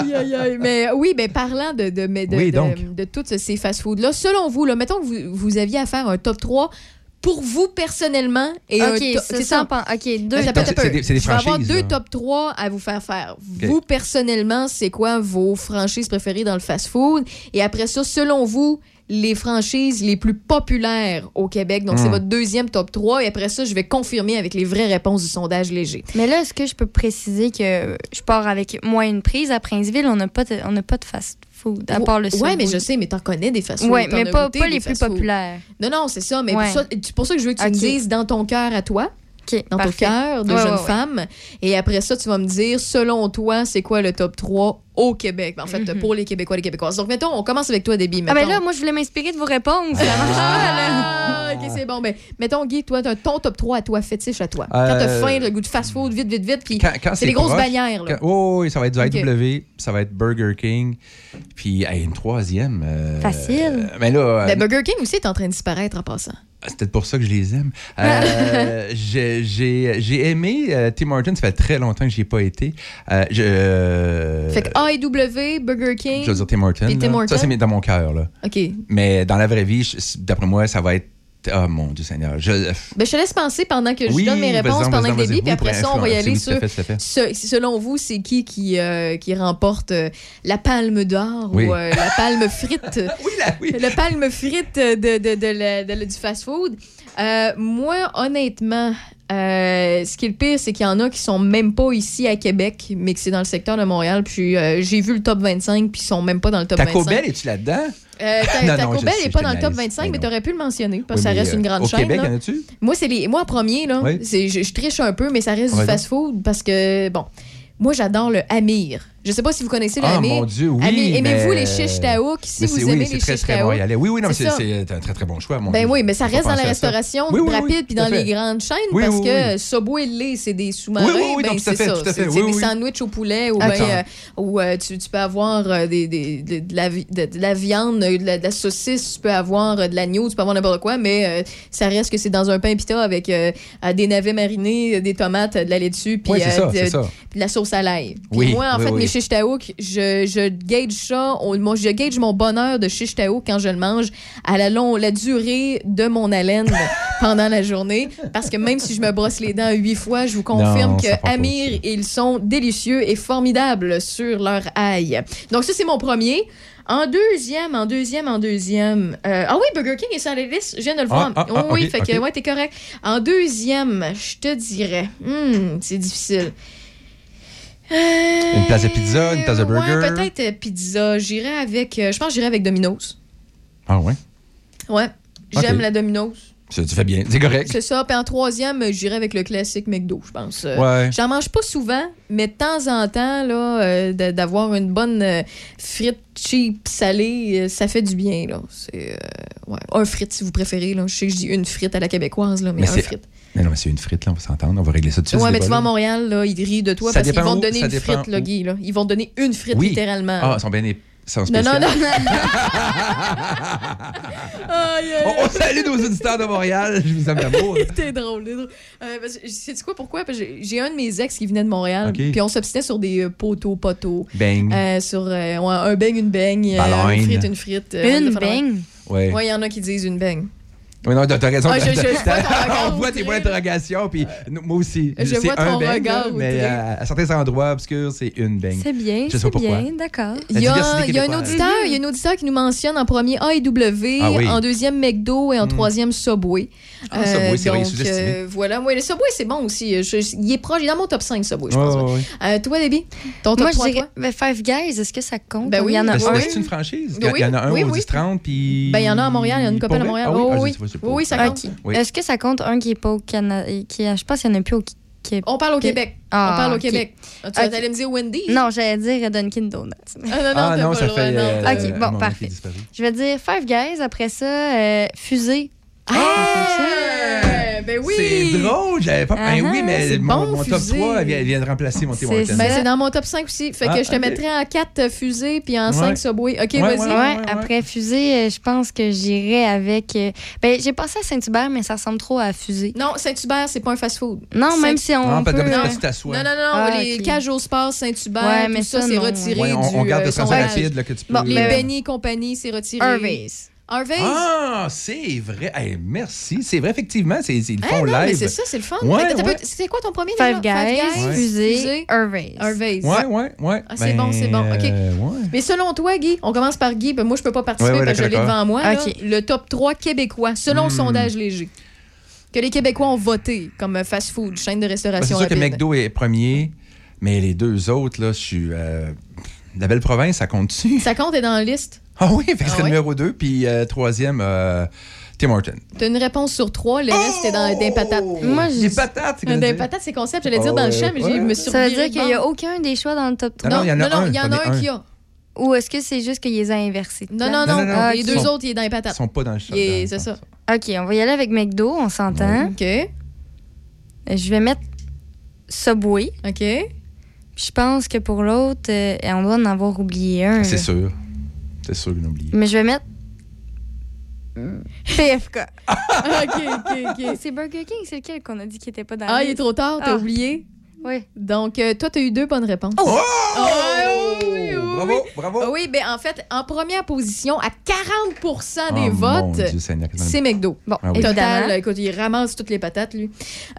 Aïe, aïe, aïe. Mais oui, ben, parlant de, de, mais de, Oui, de- de tous ces fast-foods-là, selon vous, là, mettons que vous, vous aviez à faire un top 3 pour vous personnellement et c'est ça. OK, deux. Ben, ça peut être un c'est peu. des- des Je vais avoir franchises, deux là. top 3 à vous faire faire. Vous, personnellement, c'est quoi vos franchises préférées dans le fast-food? Et après ça, selon vous, les franchises les plus populaires au Québec. Donc, c'est Hmm. votre deuxième top 3. Et après ça, je vais confirmer avec les vraies réponses du sondage léger. Mais là, est-ce que je peux préciser que je pars avec moi une prise à Princeville? On n'a pas, de- on n'a pas de fast-food, à part le Ouais, Subway. mais je sais, mais t'en connais des fast-food. Ouais, T'en mais as pas, goûté pas des les plus populaires. Non, non, c'est ça. Mais Ouais. pour ça- c'est pour ça que je veux que tu me dises dans ton cœur à toi. Dans parfait. ton cœur de Ouais, jeune ouais, ouais. femme. Et après ça, tu vas me dire, selon toi, c'est quoi le top 3 au Québec? En fait, Mhm. pour les Québécois et les Québécoises. Donc, mettons, on commence avec toi, Déby. Ah, ben mettons. là, moi, je voulais m'inspirer de vos réponses. Ça marche pas, là. Ah, ok, c'est bon. Ben, mettons, Guy, toi, ton top 3 à toi, fétiche à toi. Quand Euh, t'as faim, le goût de fast-food, vite, vite, vite. Puis Quand- quand c'est les grosses proche, bannières, là. quand- oh, oui, ça va être du. IW, ça va être Burger King, puis hey, une troisième. euh, Facile. mais là, euh, Ben, Burger King aussi est en train de disparaître en passant. C'est peut-être pour ça que je les aime. Euh, j'ai- aimé euh, Tim Hortons, ça fait très longtemps que j'y ai pas été. Euh, je, euh, Fait que AEW, Burger King. je veux dire Tim Hortons. Tim. Hortons. Ça, c'est dans mon cœur. OK. Mais dans la vraie vie, d'après moi, ça va être. Oh mon Dieu Seigneur. Je, Ben, je te laisse penser pendant que je Oui, donne mes réponses pendant Déby, vas-y. puis Oui, après pour ça, on va y aller oui, sur. fait, tout à fait. ce- selon vous, c'est qui qui, euh, qui remporte euh, la palme d'or Oui. ou euh, la palme frite? oui, La palme frite de, de- de la- de la- du fast-food. Euh, moi, honnêtement, euh, ce qui est le pire, c'est qu'il y en a qui sont même pas ici à Québec, mais que c'est dans le secteur de Montréal. Puis euh, j'ai vu le top 25, puis ils sont même pas dans le top Taco 25. Bell, es-tu là-dedans? Euh, ta- Non, Taco Bell n'est pas dans le top niaise. 25, Mais mais non. tu aurais pu le mentionner parce que Oui, ça reste une euh, grande au chaîne. Québec, là. y en a-tu? Moi, c'est les. Moi, en premier, là, Oui. c'est- je, je triche un peu, mais ça reste du fast-food parce que, bon, moi, j'adore le Amir. Je sais pas si vous connaissez le Ah, mon Dieu, oui. Aimez-vous mais- les chiches taouk? Si vous aimez oui, les très, chiches très taouk. montréalais. Oui, oui, non, c'est un très, très bon choix. mon Ben Dieu. oui, mais ça reste dans la restauration Oui, oui, oui, rapide puis dans les grandes chaînes parce que. Subway Lait, c'est des sous-marins. Oui, oui, oui, ben, c'est ça. C'est des sandwichs au poulet ou, ben, euh, ou, euh, tu, peux avoir euh, des, des- de, la, vi- de- de la viande, de la, saucisse, tu peux avoir de l'agneau, tu peux avoir n'importe quoi, mais ça reste que c'est dans un pain pita avec des navets marinés, des tomates, de la laitue, puis de- la sauce à l'ail. Moi, en fait, mes chiches taouk, je, je gauge ça, on- moi, je gauge mon bonheur de chiches taouk quand je le mange à la, long, la durée de mon haleine pendant la journée. Parce que même si je me brosse les dents huit fois, je vous confirme Non, que Amir, ils sont délicieux et formidables sur leur ail. Donc, ça, c'est mon premier. En deuxième, en deuxième, en deuxième. euh, ah oui, Burger King est sur la liste. Je viens de le voir. Ah, ah, ah, oui, ok, fait que, ouais, t'es correct. En deuxième, je te dirais. hmm, c'est difficile. Euh, Une place de pizza, une place de burger? Ouais, peut-être euh, pizza. J'irais avec. euh, je pense que j'irais avec Domino's. Ah ouais? Ouais. J'aime la Domino's. Ça, tu fais bien, c'est correct. C'est ça. Puis en troisième, euh, j'irais avec le classique McDo, je pense. Ouais. J'en mange pas souvent, mais de temps en temps, là, euh, d'avoir une bonne euh, frite cheap salée, ça fait du bien. Là. C'est, euh, ouais. Un frite, si vous préférez. Là. Je sais que je dis une frite à la québécoise, là, mais, Mais un frite. Mais non, mais c'est une frite, là, on va s'entendre. On va régler ça tout de suite. Ouais, mais tu vas à. Montréal, là, ils rient de toi Ça parce qu'ils vont te donner ça une dépend frite, là. Guy. Là. Ils vont te donner une frite, Oui. littéralement. Ah, ils sont bien Non, non, non, non. On, on salue nos auditeurs de Montréal. Je vous aime d'amour. T'es drôle, t'es drôle. Euh, que, sais-tu quoi, pourquoi? J'ai- un de mes ex qui venait de Montréal, Ok. puis on s'obstinait sur des euh, poteaux, poteaux. Bang. Euh, sur euh, un beigne, une beigne, euh, une frite, une frite. euh, Une beigne? Ouais. Ouais, il y en a qui disent une beigne. Oui, non, t'as raison. Ah, je- je- je vois ton regard on voit tes points d'interrogation, puis moi aussi. Je C'est vois un ton bang, regard là, mais outré. à, à certains endroits obscurs, c'est une bang. C'est bien, Je sais c'est pas pourquoi. bien, d'accord. Il y, a, y un auditeur, il y a un auditeur qui nous mentionne en premier AEW, Ah oui. en deuxième McDo et en troisième Subway. Ah, Subway, c'est vrai, il est donc, sous-estimé. euh, voilà, moi, le Subway, c'est bon aussi. Je- il est proche, il est dans mon top 5 Subway, je pense. Ouais, ouais. ouais, ouais. Euh, toi, Debbie, ton top Moi, je 3 dirais ben, Five Guys, est-ce que ça compte? Ben oui, Il y en a un. c'est une franchise. Il y, a- Oui, il y en a un au oui. 10-30, puis. Ben, il y en a à Montréal, il y en a une Pour à? Montréal. Ah oui, Ah, oui. pas, ça compte. Oui. Est-ce que ça compte un qui est pas au Canada? Qui est- je pense qu'il n'y en a plus au Québec. On parle au Québec. Ah, On parle au. Québec. Ah, Tu Ok. allais me dire Wendy? Non, j'allais dire Dunkin' Donuts. Ah, non, non, Ah non, pas ça le fait. euh, Ok, bon, parfait. Je vais dire Five Guys, après ça, euh, Fusée. Ah! Ben oui, c'est drôle. J'avais pas. Ben Ah, oui, mais mon, bon, mon top fusée. 3 vient, vient de remplacer mon Tim C'est Hortons. ben, c'est dans mon top 5 aussi. Fait que Ah, je te ok. mettrais en 4 fusées puis en Ouais. 5 Subway. OK, Ouais, vas-y. ouais, Ouais, après fusée, euh, je pense que j'irais avec. euh, Ben, j'ai passé à Saint-Hubert, mais ça ressemble trop à fusée. Non, Saint-Hubert, c'est pas un fast-food. Non, même si on. Ah, peut... euh, parce que tu t'assois. Non, non, non. Ah, les cages au sport, Saint-Hubert, Ouais, tout mais ça, ça, c'est non. retiré Ouais, on, du on garde euh, le sondage. rapide que tu peux. Les euh, Benny et compagnie, c'est retiré. Harvey's? Ah, c'est vrai. Hey, merci. C'est vrai, effectivement. C'est, ils le font non, live. mais c'est ça, c'est le fun. Ouais, C'était quoi ton premier Five déjà? Guys, Ouais. fusée, Harvey's. Harvey's. Ouais, ouais, ouais. Ah, c'est bon, c'est bon. OK. euh, ouais. Mais selon toi, Guy, on commence par Guy. Ben, moi, je peux pas participer Ouais, ouais, parce que je l'ai devant moi. là. OK. Le top 3 québécois, selon le Hmm. sondage léger. Que les Québécois ont voté comme fast-food, chaîne de Ben, c'est restauration sûr que. McDo est premier, mais les deux autres, là, je suis. euh, la belle province, ça compte-tu? Ça compte est dans la liste? Ah oui, fait que Ah serait ouais? numéro 2, puis euh, troisième, euh, Tim Hortons. T'as une réponse sur trois, le reste est dans des patates. Moi, Les je... patates, c'est Des quoi patates, c'est concept. J'allais dire Oh, dans le ouais, champ, mais j'ai- je me ouais. suis Ça veut dire qu'il n'y a aucun des choix dans le top 3. Non, non, il y en a non, un, il y en a un un. qui a. Ou est-ce que c'est juste qu'il les a inversés? Non, non, non. Non, non, non. Ah, les Ils deux sont- autres, il est dans les Ils patates. sont pas dans le dans- C'est ça. OK, on va y aller avec McDo, on s'entend. OK. Je vais mettre Subway. OK. Puis je pense que pour l'autre, euh, on doit en avoir oublié un. C'est sûr. C'est sûr qu'on oublie. Mais je vais mettre PFK. OK, OK, OK. C'est Burger King, c'est lequel qu'on a dit qui était pas dans Ah, la il est trop tard, t'as Ah. oublié? Oui. Donc, euh, toi, t'as eu deux bonnes réponses. Oh! Ah, oui, oui. Bravo, bravo. Ah oui, ben en fait, en première position, à 40% des Oh, votes, c'est McDo. Bon, Ah oui. total, écoute, il ramasse toutes les patates, lui.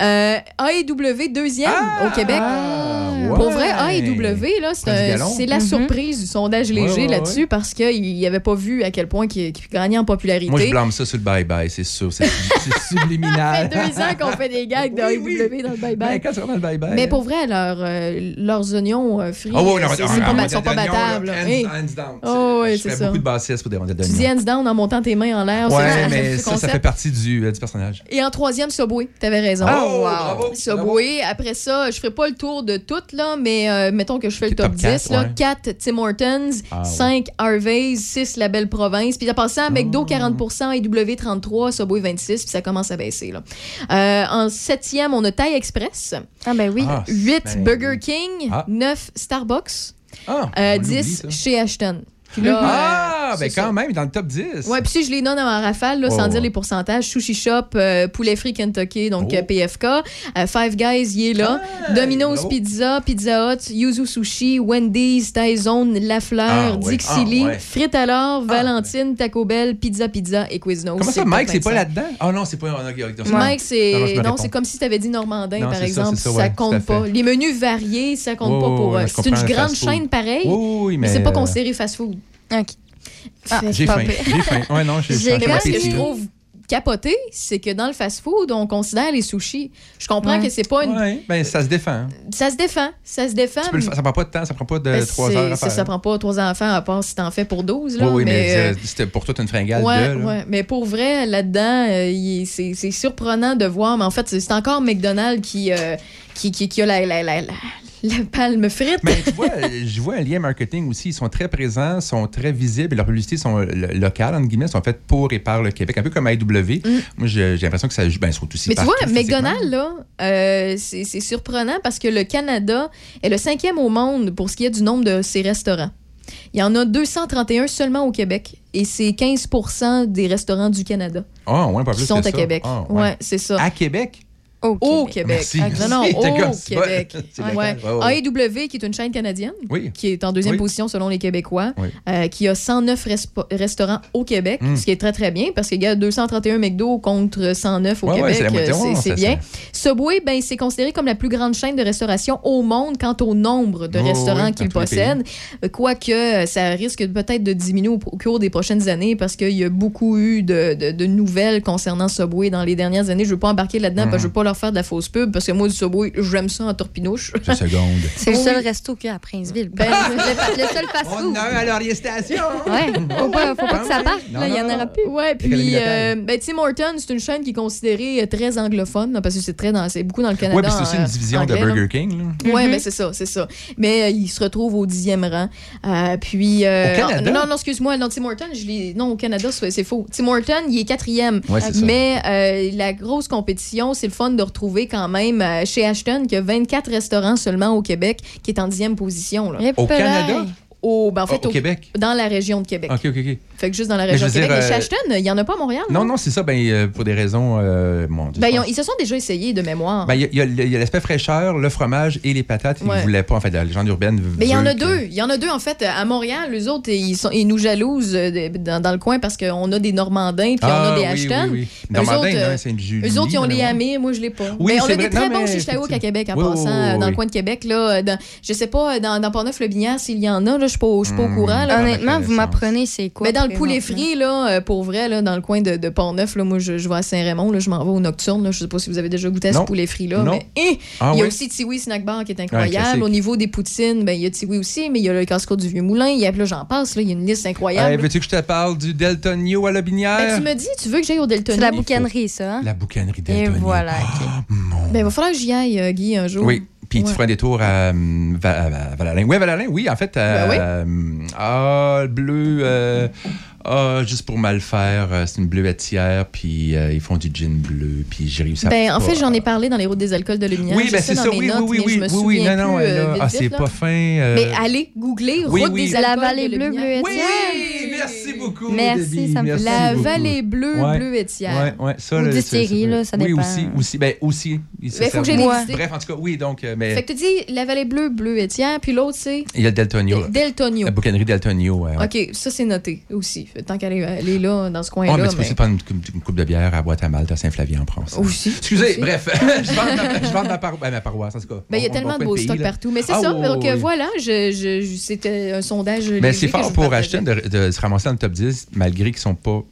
Euh, AEW, deuxième Ah! au Québec. Ah, Pour vrai, AEW, là, c'est la Mhm. surprise du sondage léger Ouais, ouais, là-dessus ouais. parce qu'il n'avait pas vu à quel point il, qu'il gagnait en popularité. Moi, je blâme ça sur le bye-bye, c'est sûr. C'est c'est Ça fait subliminal. deux ans qu'on fait des gags de Oui, AEW oui. dans le bye-bye. Ben. Mais pour vrai, leur, euh, leurs oignons euh, frits, oui, non, non, non, sont pas battables. Là. hands- Hey. hands down. Oh, oui, Je fais ça. beaucoup de pour des rondelles Tu dis hands down en montant tes mains en l'air. Ouais, mais ça, ça fait partie du, euh, du personnage. Et en troisième, Subway. T'avais raison. Oh, bravo, Subway. Après ça, je ferai pas le tour de toutes, là, mais euh, mettons que je fais le top, top 10. quatre, là. ouais. 4 Tim Hortons, Ah, 5 Harvey's, 6 La Belle Province. Puis en passant, McDo Oh. 40 AEW 33 Subway 26, puis ça commence à baisser. Là. Euh, en septième, on a Thai Express. Ah, ben oui. Ah, 8 ben Burger. King. Ah. 9 Starbucks. Ah, Euh, on l'oublie, 10 ça. chez Ashton. Puis là, Ah, euh, ben quand ça. même, dans le top 10. Ouais, puis si je les donne en rafale, là, Oh, sans dire les pourcentages, Sushi Shop, euh, Poulet Frit Kentucky, donc Oh. euh, PFK, euh, Five Guys, il est là, Domino's. Pizza, Pizza Hut, Yuzu Sushi, Wendy's, Tyzone, La Fleur, Ah, ouais. Dixili, Ah, ouais. Frites alors, Valentine, Taco Bell, Pizza Pizza et Quiznos. Comment ça, Mike, c'est pas 25. là-dedans? Ah non, c'est pas. ah. Mike, c'est Non, c'est comme si tu avais dit Normandin, Non, par exemple. Ça, ouais, compte pas. Les menus variés, ça compte pas pour. je c'est une grande chaîne pareille, mais, c'est pas considéré fast-food. OK. Ah, J'ai faim. J'ai faim. Ouais, non, j'ai moi, ce que je trouve capoté, c'est que dans le fast-food, on considère les sushis. Je comprends Ouais. que c'est pas une. Ouais, ben ça se défend. Ça se défend. Ça se défend. Tu peux le faire, ça prend pas de temps, ça prend pas de Ben, 3 c'est- heures à faire. Ça prend pas trois enfants, à part si t'en fais pour 12. Là, oui, oui, mais, mais, euh, c'était pour toi, une fringale Ouais, de. là. ouais. Mais pour vrai, là-dedans, euh, c'est surprenant de voir. Mais en fait, c'est c'est encore McDonald's qui, euh, qui, qui, qui a la, la, la, la, palme frite. Mais tu vois, je vois un lien marketing aussi. Ils sont très présents, sont très visibles et leurs publicités sont euh, lo- locales, entre guillemets, sont faites pour et par le Québec, un peu comme AEW. Moi, j'ai l'impression que ça joue. Ben, ils sont aussi Mm. Mais tu vois. McDonald's, là, euh, c'est surprenant parce que le Canada est le cinquième au monde pour ce qui est du nombre de ses restaurants. Il y en a 231 seulement au Québec et c'est 15% des restaurants du Canada Ah, ouais, pas plus qui sont à ça. Québec. Ah, ouais, c'est ça. À Québec? Au Au Québec. Merci. Ah, non, non, au. Québec. C'est Ouais. légal. Ouais, ouais. AEW, qui est une chaîne canadienne, Oui. qui est en deuxième Oui. position selon les Québécois, Oui. euh, qui a 109 respo- restaurants au Québec, Mm. ce qui est très, très bien, parce qu'il y a 231 McDo contre 109 au Ouais, ouais, Québec. c'est euh, ça, bien. Subway, ben, c'est considéré comme la plus grande chaîne de restauration au monde quant au nombre de Oh, restaurants oui, qu'il possède. Quoique, euh, ça risque peut-être de diminuer au, au cours des prochaines années parce qu'il y a beaucoup eu de, de- de nouvelles concernant Subway dans les dernières années. Je ne veux pas embarquer là-dedans parce que je ne veux pas leur leur faire de la fausse pub parce que moi, du Subway, j'aime ça en torpinouche. Deux secondes. C'est le Oui. seul resto qu'il y a à Princeville. Ben, le, le seul fast-food. a un à Laurier Station. Ouais, faut pas, faut pas que ça parte. Il y en aura plus. Ouais, puis euh, ben, Tim Hortons, c'est une chaîne qui est considérée euh, très anglophone là, parce que c'est très dans, c'est beaucoup dans le Canada. Oui, puis c'est aussi une division anglais, de là. Burger King. là. Ouais, Mhm. ben c'est ça, c'est ça. Mais euh, il se retrouve au dixième rang. Euh, puis. euh, Au Canada? Non, non, excuse-moi. Non, Tim Hortons, je l'ai- non, au Canada, c'est faux. Tim Hortons, il est quatrième. Ouais, c'est ça. Mais euh, la grosse compétition, c'est le fun de retrouver quand même euh, chez Ashton, qui a 24 restaurants seulement au Québec, qui est en dixième position. Là. Au Canada? Au, ben, en fait, Ah, au Québec? Dans la région de Québec. OK, OK, OK. Fait que juste dans la région de Québec. dire, euh, il n'y en a pas à Montréal. Non, non, c'est ça, ben, euh, pour des raisons. euh, mon Dieu, Ben, ils, ont- pense- ils se sont déjà essayés de mémoire. Ben, Il y a- y l'aspect fraîcheur, le fromage et les patates. Ils ne voulaient pas, en fait, la légende urbaine. Mais il y en a que- deux. Il y en a deux, en fait. À Montréal, les autres, ils, sont, ils nous jalousent euh, dans, dans le coin parce qu'on a des Normandins puis on Ah, a des oui, Ashton. oui, oui. Eux Normandin, autres, non, Sainte-Julie, Eux autres, ils ont les. Amés. Moi, je l'ai pas. Oui, mais on c'est a des vrai. très Non, bons Chitaouk à Québec, en Oui, oui, passant. oui, Dans oui. le coin de Québec, là. Dans, je sais pas, dans, dans Portneuf-le-Binière, s'il y en a, je suis pas, je suis pas au Hmm. courant. Honnêtement, vous m'apprenez c'est quoi. Dans le poulet frit, là, euh, pour vrai, là, dans le coin de, de Pont-Neuf, là, moi, je, je vais à Saint-Raymond, là, je m'en vais au Nocturne. Là, je sais pas si vous avez déjà goûté à ce Non. poulet frit-là. Non. Mais hein, Ah il y a oui? aussi Tiwi Snack Bar qui est incroyable. au niveau des poutines, ben, il y a Tiwi aussi, mais il y a le casse-croûte du Vieux-Moulin. Il y a, là, j'en passe, là, il y a une liste incroyable. Hey, Veux-tu que je te parle du Deltonio à la Binière? Ben, tu me dis, tu veux que j'aille au Deltonio? C'est la boucanerie, ça. hein? La boucanerie Et Deltonio. voilà. ok. Ben, il va falloir que j'y aille, euh, Guy, un jour. Oui. Puis tu Ouais. feras un détour à, Va- à- à Valalin. Oui, Valalin, oui, en fait. à- Ben hum, ah, le bleu. euh, ah, juste pour mal faire, euh, c'est une bleuetière, puis euh, ils font du gin bleu, puis j'ai réussi à. Ben, en fait, j'en ai parlé dans les routes des alcools de Lumière. Oui, ben c'est dans ça, mes oui, notes, oui, mais oui, oui, oui, non, non, plus, euh, vite, ah, c'est pas fin. euh, Mais allez, googlez Oui, route oui. des La alcools vallée de Lumière. Oui, merci beaucoup. Merci, Debbie, ça me merci La beaucoup. vallée bleue, Ouais. bleuetière. Ouais, ouais, ça, Ou là, distillerie, ça- là, ça Oui, dépend. aussi, aussi, ben, aussi. Ben, faut que visiter. Bref, en tout cas, oui, donc, euh, mais Fait que tu dis la vallée bleue, bleuetière, puis l'autre, c'est il y a le Deltonio. Deltonio. La boucanerie Deltonio, ouais. ouais. OK, ça, c'est noté aussi. Tant qu'elle est, là, dans ce coin-là. Oh, mais tu peux aussi prendre une, coupe- une coupe de bière à boîte à malte à Saint-Flavien en France. Aussi. Excusez, Aussi. bref, je vends ma, paro- ben, ma paroisse, en tout cas. Ben, il y a tellement de beaux stocks partout. Mais c'est Ah, ça. oui, donc, oui, oui. voilà, c'était un sondage. Mais léger c'est fort pour. Ashton de, de se ramasser dans le top 10, malgré qu'ils sont pas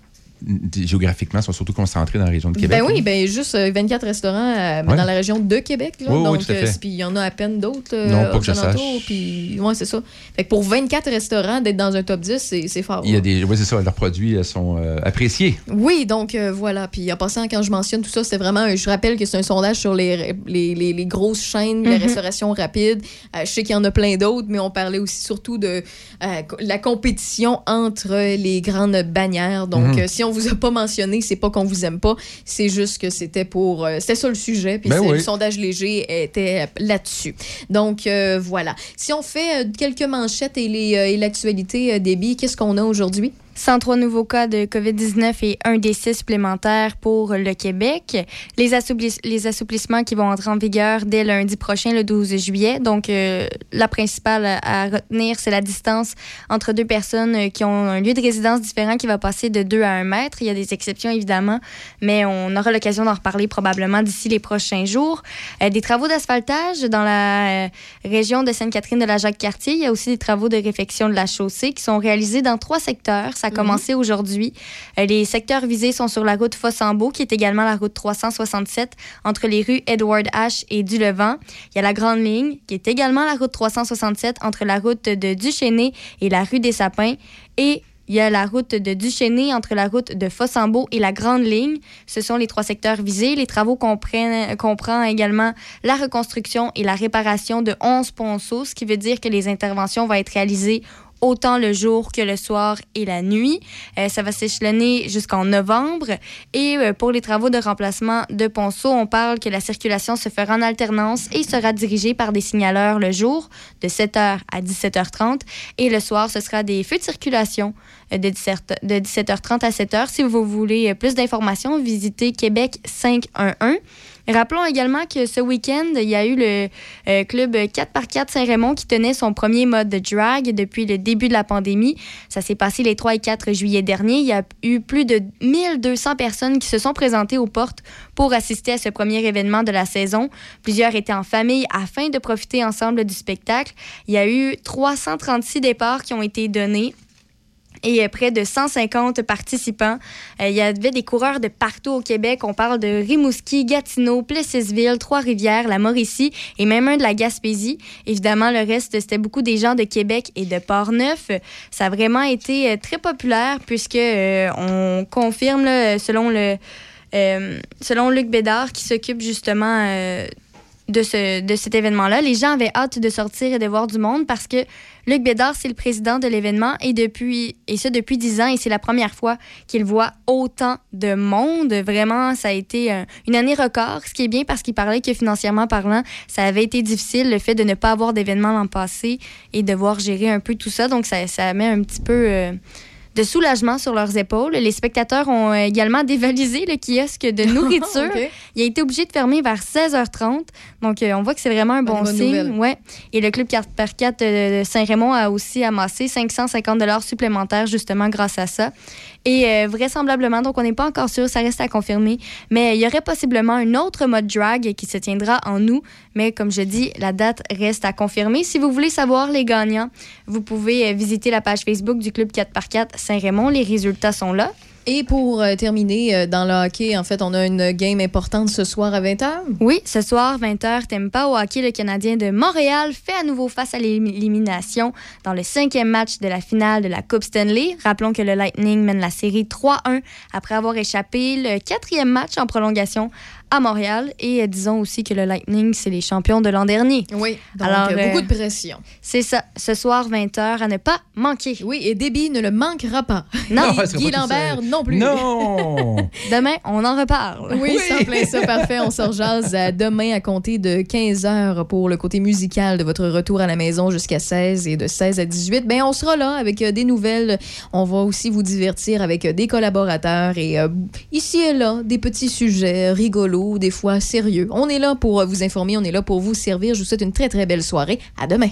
géographiquement, sont surtout concentrés dans la région de Québec. Ben oui, ben juste euh, 24 restaurants euh, Ouais. dans la région de Québec. Là, Oui, oui, donc, tout à fait. euh, puis il y en a à peine d'autres. euh, Non, pas que je sache. Puis, ouais, c'est ça. Fait que pour 24 restaurants, d'être dans un top 10, c'est c'est fort. Il y a des, oui, c'est ça, leurs produits euh, sont euh, appréciés. Oui, donc euh, voilà. Puis en passant, quand je mentionne tout ça, c'est vraiment. Je rappelle que c'est un sondage sur les, les, les- les grosses chaînes, la Mhm. restauration rapide. Euh, je sais qu'il y en a plein d'autres, mais on parlait aussi surtout de euh, la compétition entre les grandes bannières. Donc, Mhm. euh, si on vous a pas mentionné, c'est pas qu'on vous aime pas, c'est juste que c'était pour. euh, c'était ça le sujet. Puis Ben oui. le sondage léger était là-dessus. Donc euh, voilà. Si on fait euh, quelques manchettes et les, euh, et l'actualité, euh, Déby, qu'est-ce qu'on a aujourd'hui? 103 nouveaux cas de COVID-19 et un décès supplémentaire pour le Québec. Les, assouplis- les assouplissements qui vont entrer en vigueur dès lundi prochain, le 12 juillet. Donc, euh, la principale à- retenir, c'est la distance entre deux personnes qui ont un lieu de résidence différent qui va passer de 2 à 1 mètre. Il y a des exceptions, évidemment, mais on aura l'occasion d'en reparler probablement d'ici les prochains jours. Euh, des travaux d'asphaltage dans la euh, région de Sainte-Catherine de la Jacques-Cartier. Il y a aussi des travaux de réfection de la chaussée qui sont réalisés dans trois secteurs. Ça a Mhm. commencé aujourd'hui. Euh, les secteurs visés sont sur la route Fossambeau, qui est également la route 367, entre les rues Edward H et Dulevant. Il y a la Grande Ligne, qui est également la route 367, entre la route de Duchesnay et la rue des Sapins. Et il y a la route de Duchesnay entre la route de Fossambeau et la Grande Ligne. Ce sont les trois secteurs visés. Les travaux comprennent, comprend également la reconstruction et la réparation de 11 ponceaux, ce qui veut dire que les interventions vont être réalisées autant le jour que le soir et la nuit. Euh, ça va s'échelonner jusqu'en novembre. Et euh, pour les travaux de remplacement de ponceaux, on parle que la circulation se fera en alternance et sera dirigée par des signaleurs le jour de 7h à 17h30. Et le soir, ce sera des feux de circulation euh, de, 17, de 17h30 à 7h. Si vous voulez plus d'informations, visitez Québec 511. Rappelons également que ce week-end, il y a eu le euh, club 4x4 Saint-Raymond qui tenait son premier mode de drag depuis le début de la pandémie. Ça s'est passé les 3 et 4 juillet dernier. Il y a eu plus de 1200 personnes qui se sont présentées aux portes pour assister à ce premier événement de la saison. Plusieurs étaient en famille afin de profiter ensemble du spectacle. Il y a eu 336 départs qui ont été donnés. Et euh, près de 150 participants. Euh, il y avait des coureurs de partout au Québec. On parle de Rimouski, Gatineau, Plessisville, Trois-Rivières, la Mauricie et même un de la Gaspésie. Évidemment, le reste, c'était beaucoup des gens de Québec et de Port-Neuf. Ça a vraiment été euh, très populaire puisque on confirme, selon le... selon Luc Bédard, qui s'occupe justement de, ce, de cet événement-là. Les gens avaient hâte de sortir et de voir du monde parce que Luc Bédard, c'est le président de l'événement et depuis et ça depuis 10 ans et c'est la première fois qu'il voit autant de monde. Vraiment, ça a été un- une année record, ce qui est bien parce qu'il parlait que financièrement parlant, ça avait été difficile le fait de ne pas avoir d'événement l'an passé et devoir gérer un peu tout ça. Donc ça, ça met un petit peu euh, de soulagement sur leurs épaules. Les spectateurs ont euh, également dévalisé le kiosque de nourriture. Il a été obligé de fermer vers 16h30. Donc, euh, on voit que c'est vraiment un bon signe. Ouais. Et le club 4 par 4 de Saint-Raymond a aussi amassé 550 supplémentaires justement grâce à ça. Et euh, vraisemblablement, donc on n'est pas encore sûr, ça reste à confirmer, mais il y aurait possiblement un autre mode drag qui se tiendra en août. Mais comme je dis, la date reste à confirmer. Si vous voulez savoir les gagnants, vous pouvez euh, visiter la page Facebook du club 4x4 Saint-Raymond. Les résultats sont là. Et pour euh, terminer, euh, dans le hockey, en fait, on a une game importante ce soir à 20h. Oui, ce soir, 20h, t'aimes pas au hockey, le Canadien de Montréal fait à nouveau face à l'élimination dans le cinquième match de la finale de la Coupe Stanley. Rappelons que le Lightning mène la série 3-1 après avoir échappé le quatrième match en prolongation à Montréal. Et euh, disons aussi que le Lightning, c'est les champions de l'an dernier. Oui, donc euh, beaucoup de pression. C'est ça. Ce soir, 20h, à ne pas manquer. Oui, et Déby ne le manquera pas. Non, pas Guy Lambert non plus. Non! Demain, on en reparle. Oui, c'est en plein ça, parfait. On se rejase à demain à compter de 15 heures pour le côté musical de votre retour à la maison jusqu'à 16 et de 16 à 18. Ben, on sera là avec euh, des nouvelles. On va aussi vous divertir avec euh, des collaborateurs et euh, ici et là, des petits sujets rigolos, des fois sérieux. On est là pour vous informer, on est là pour vous servir. Je vous souhaite une très, très belle soirée. À demain.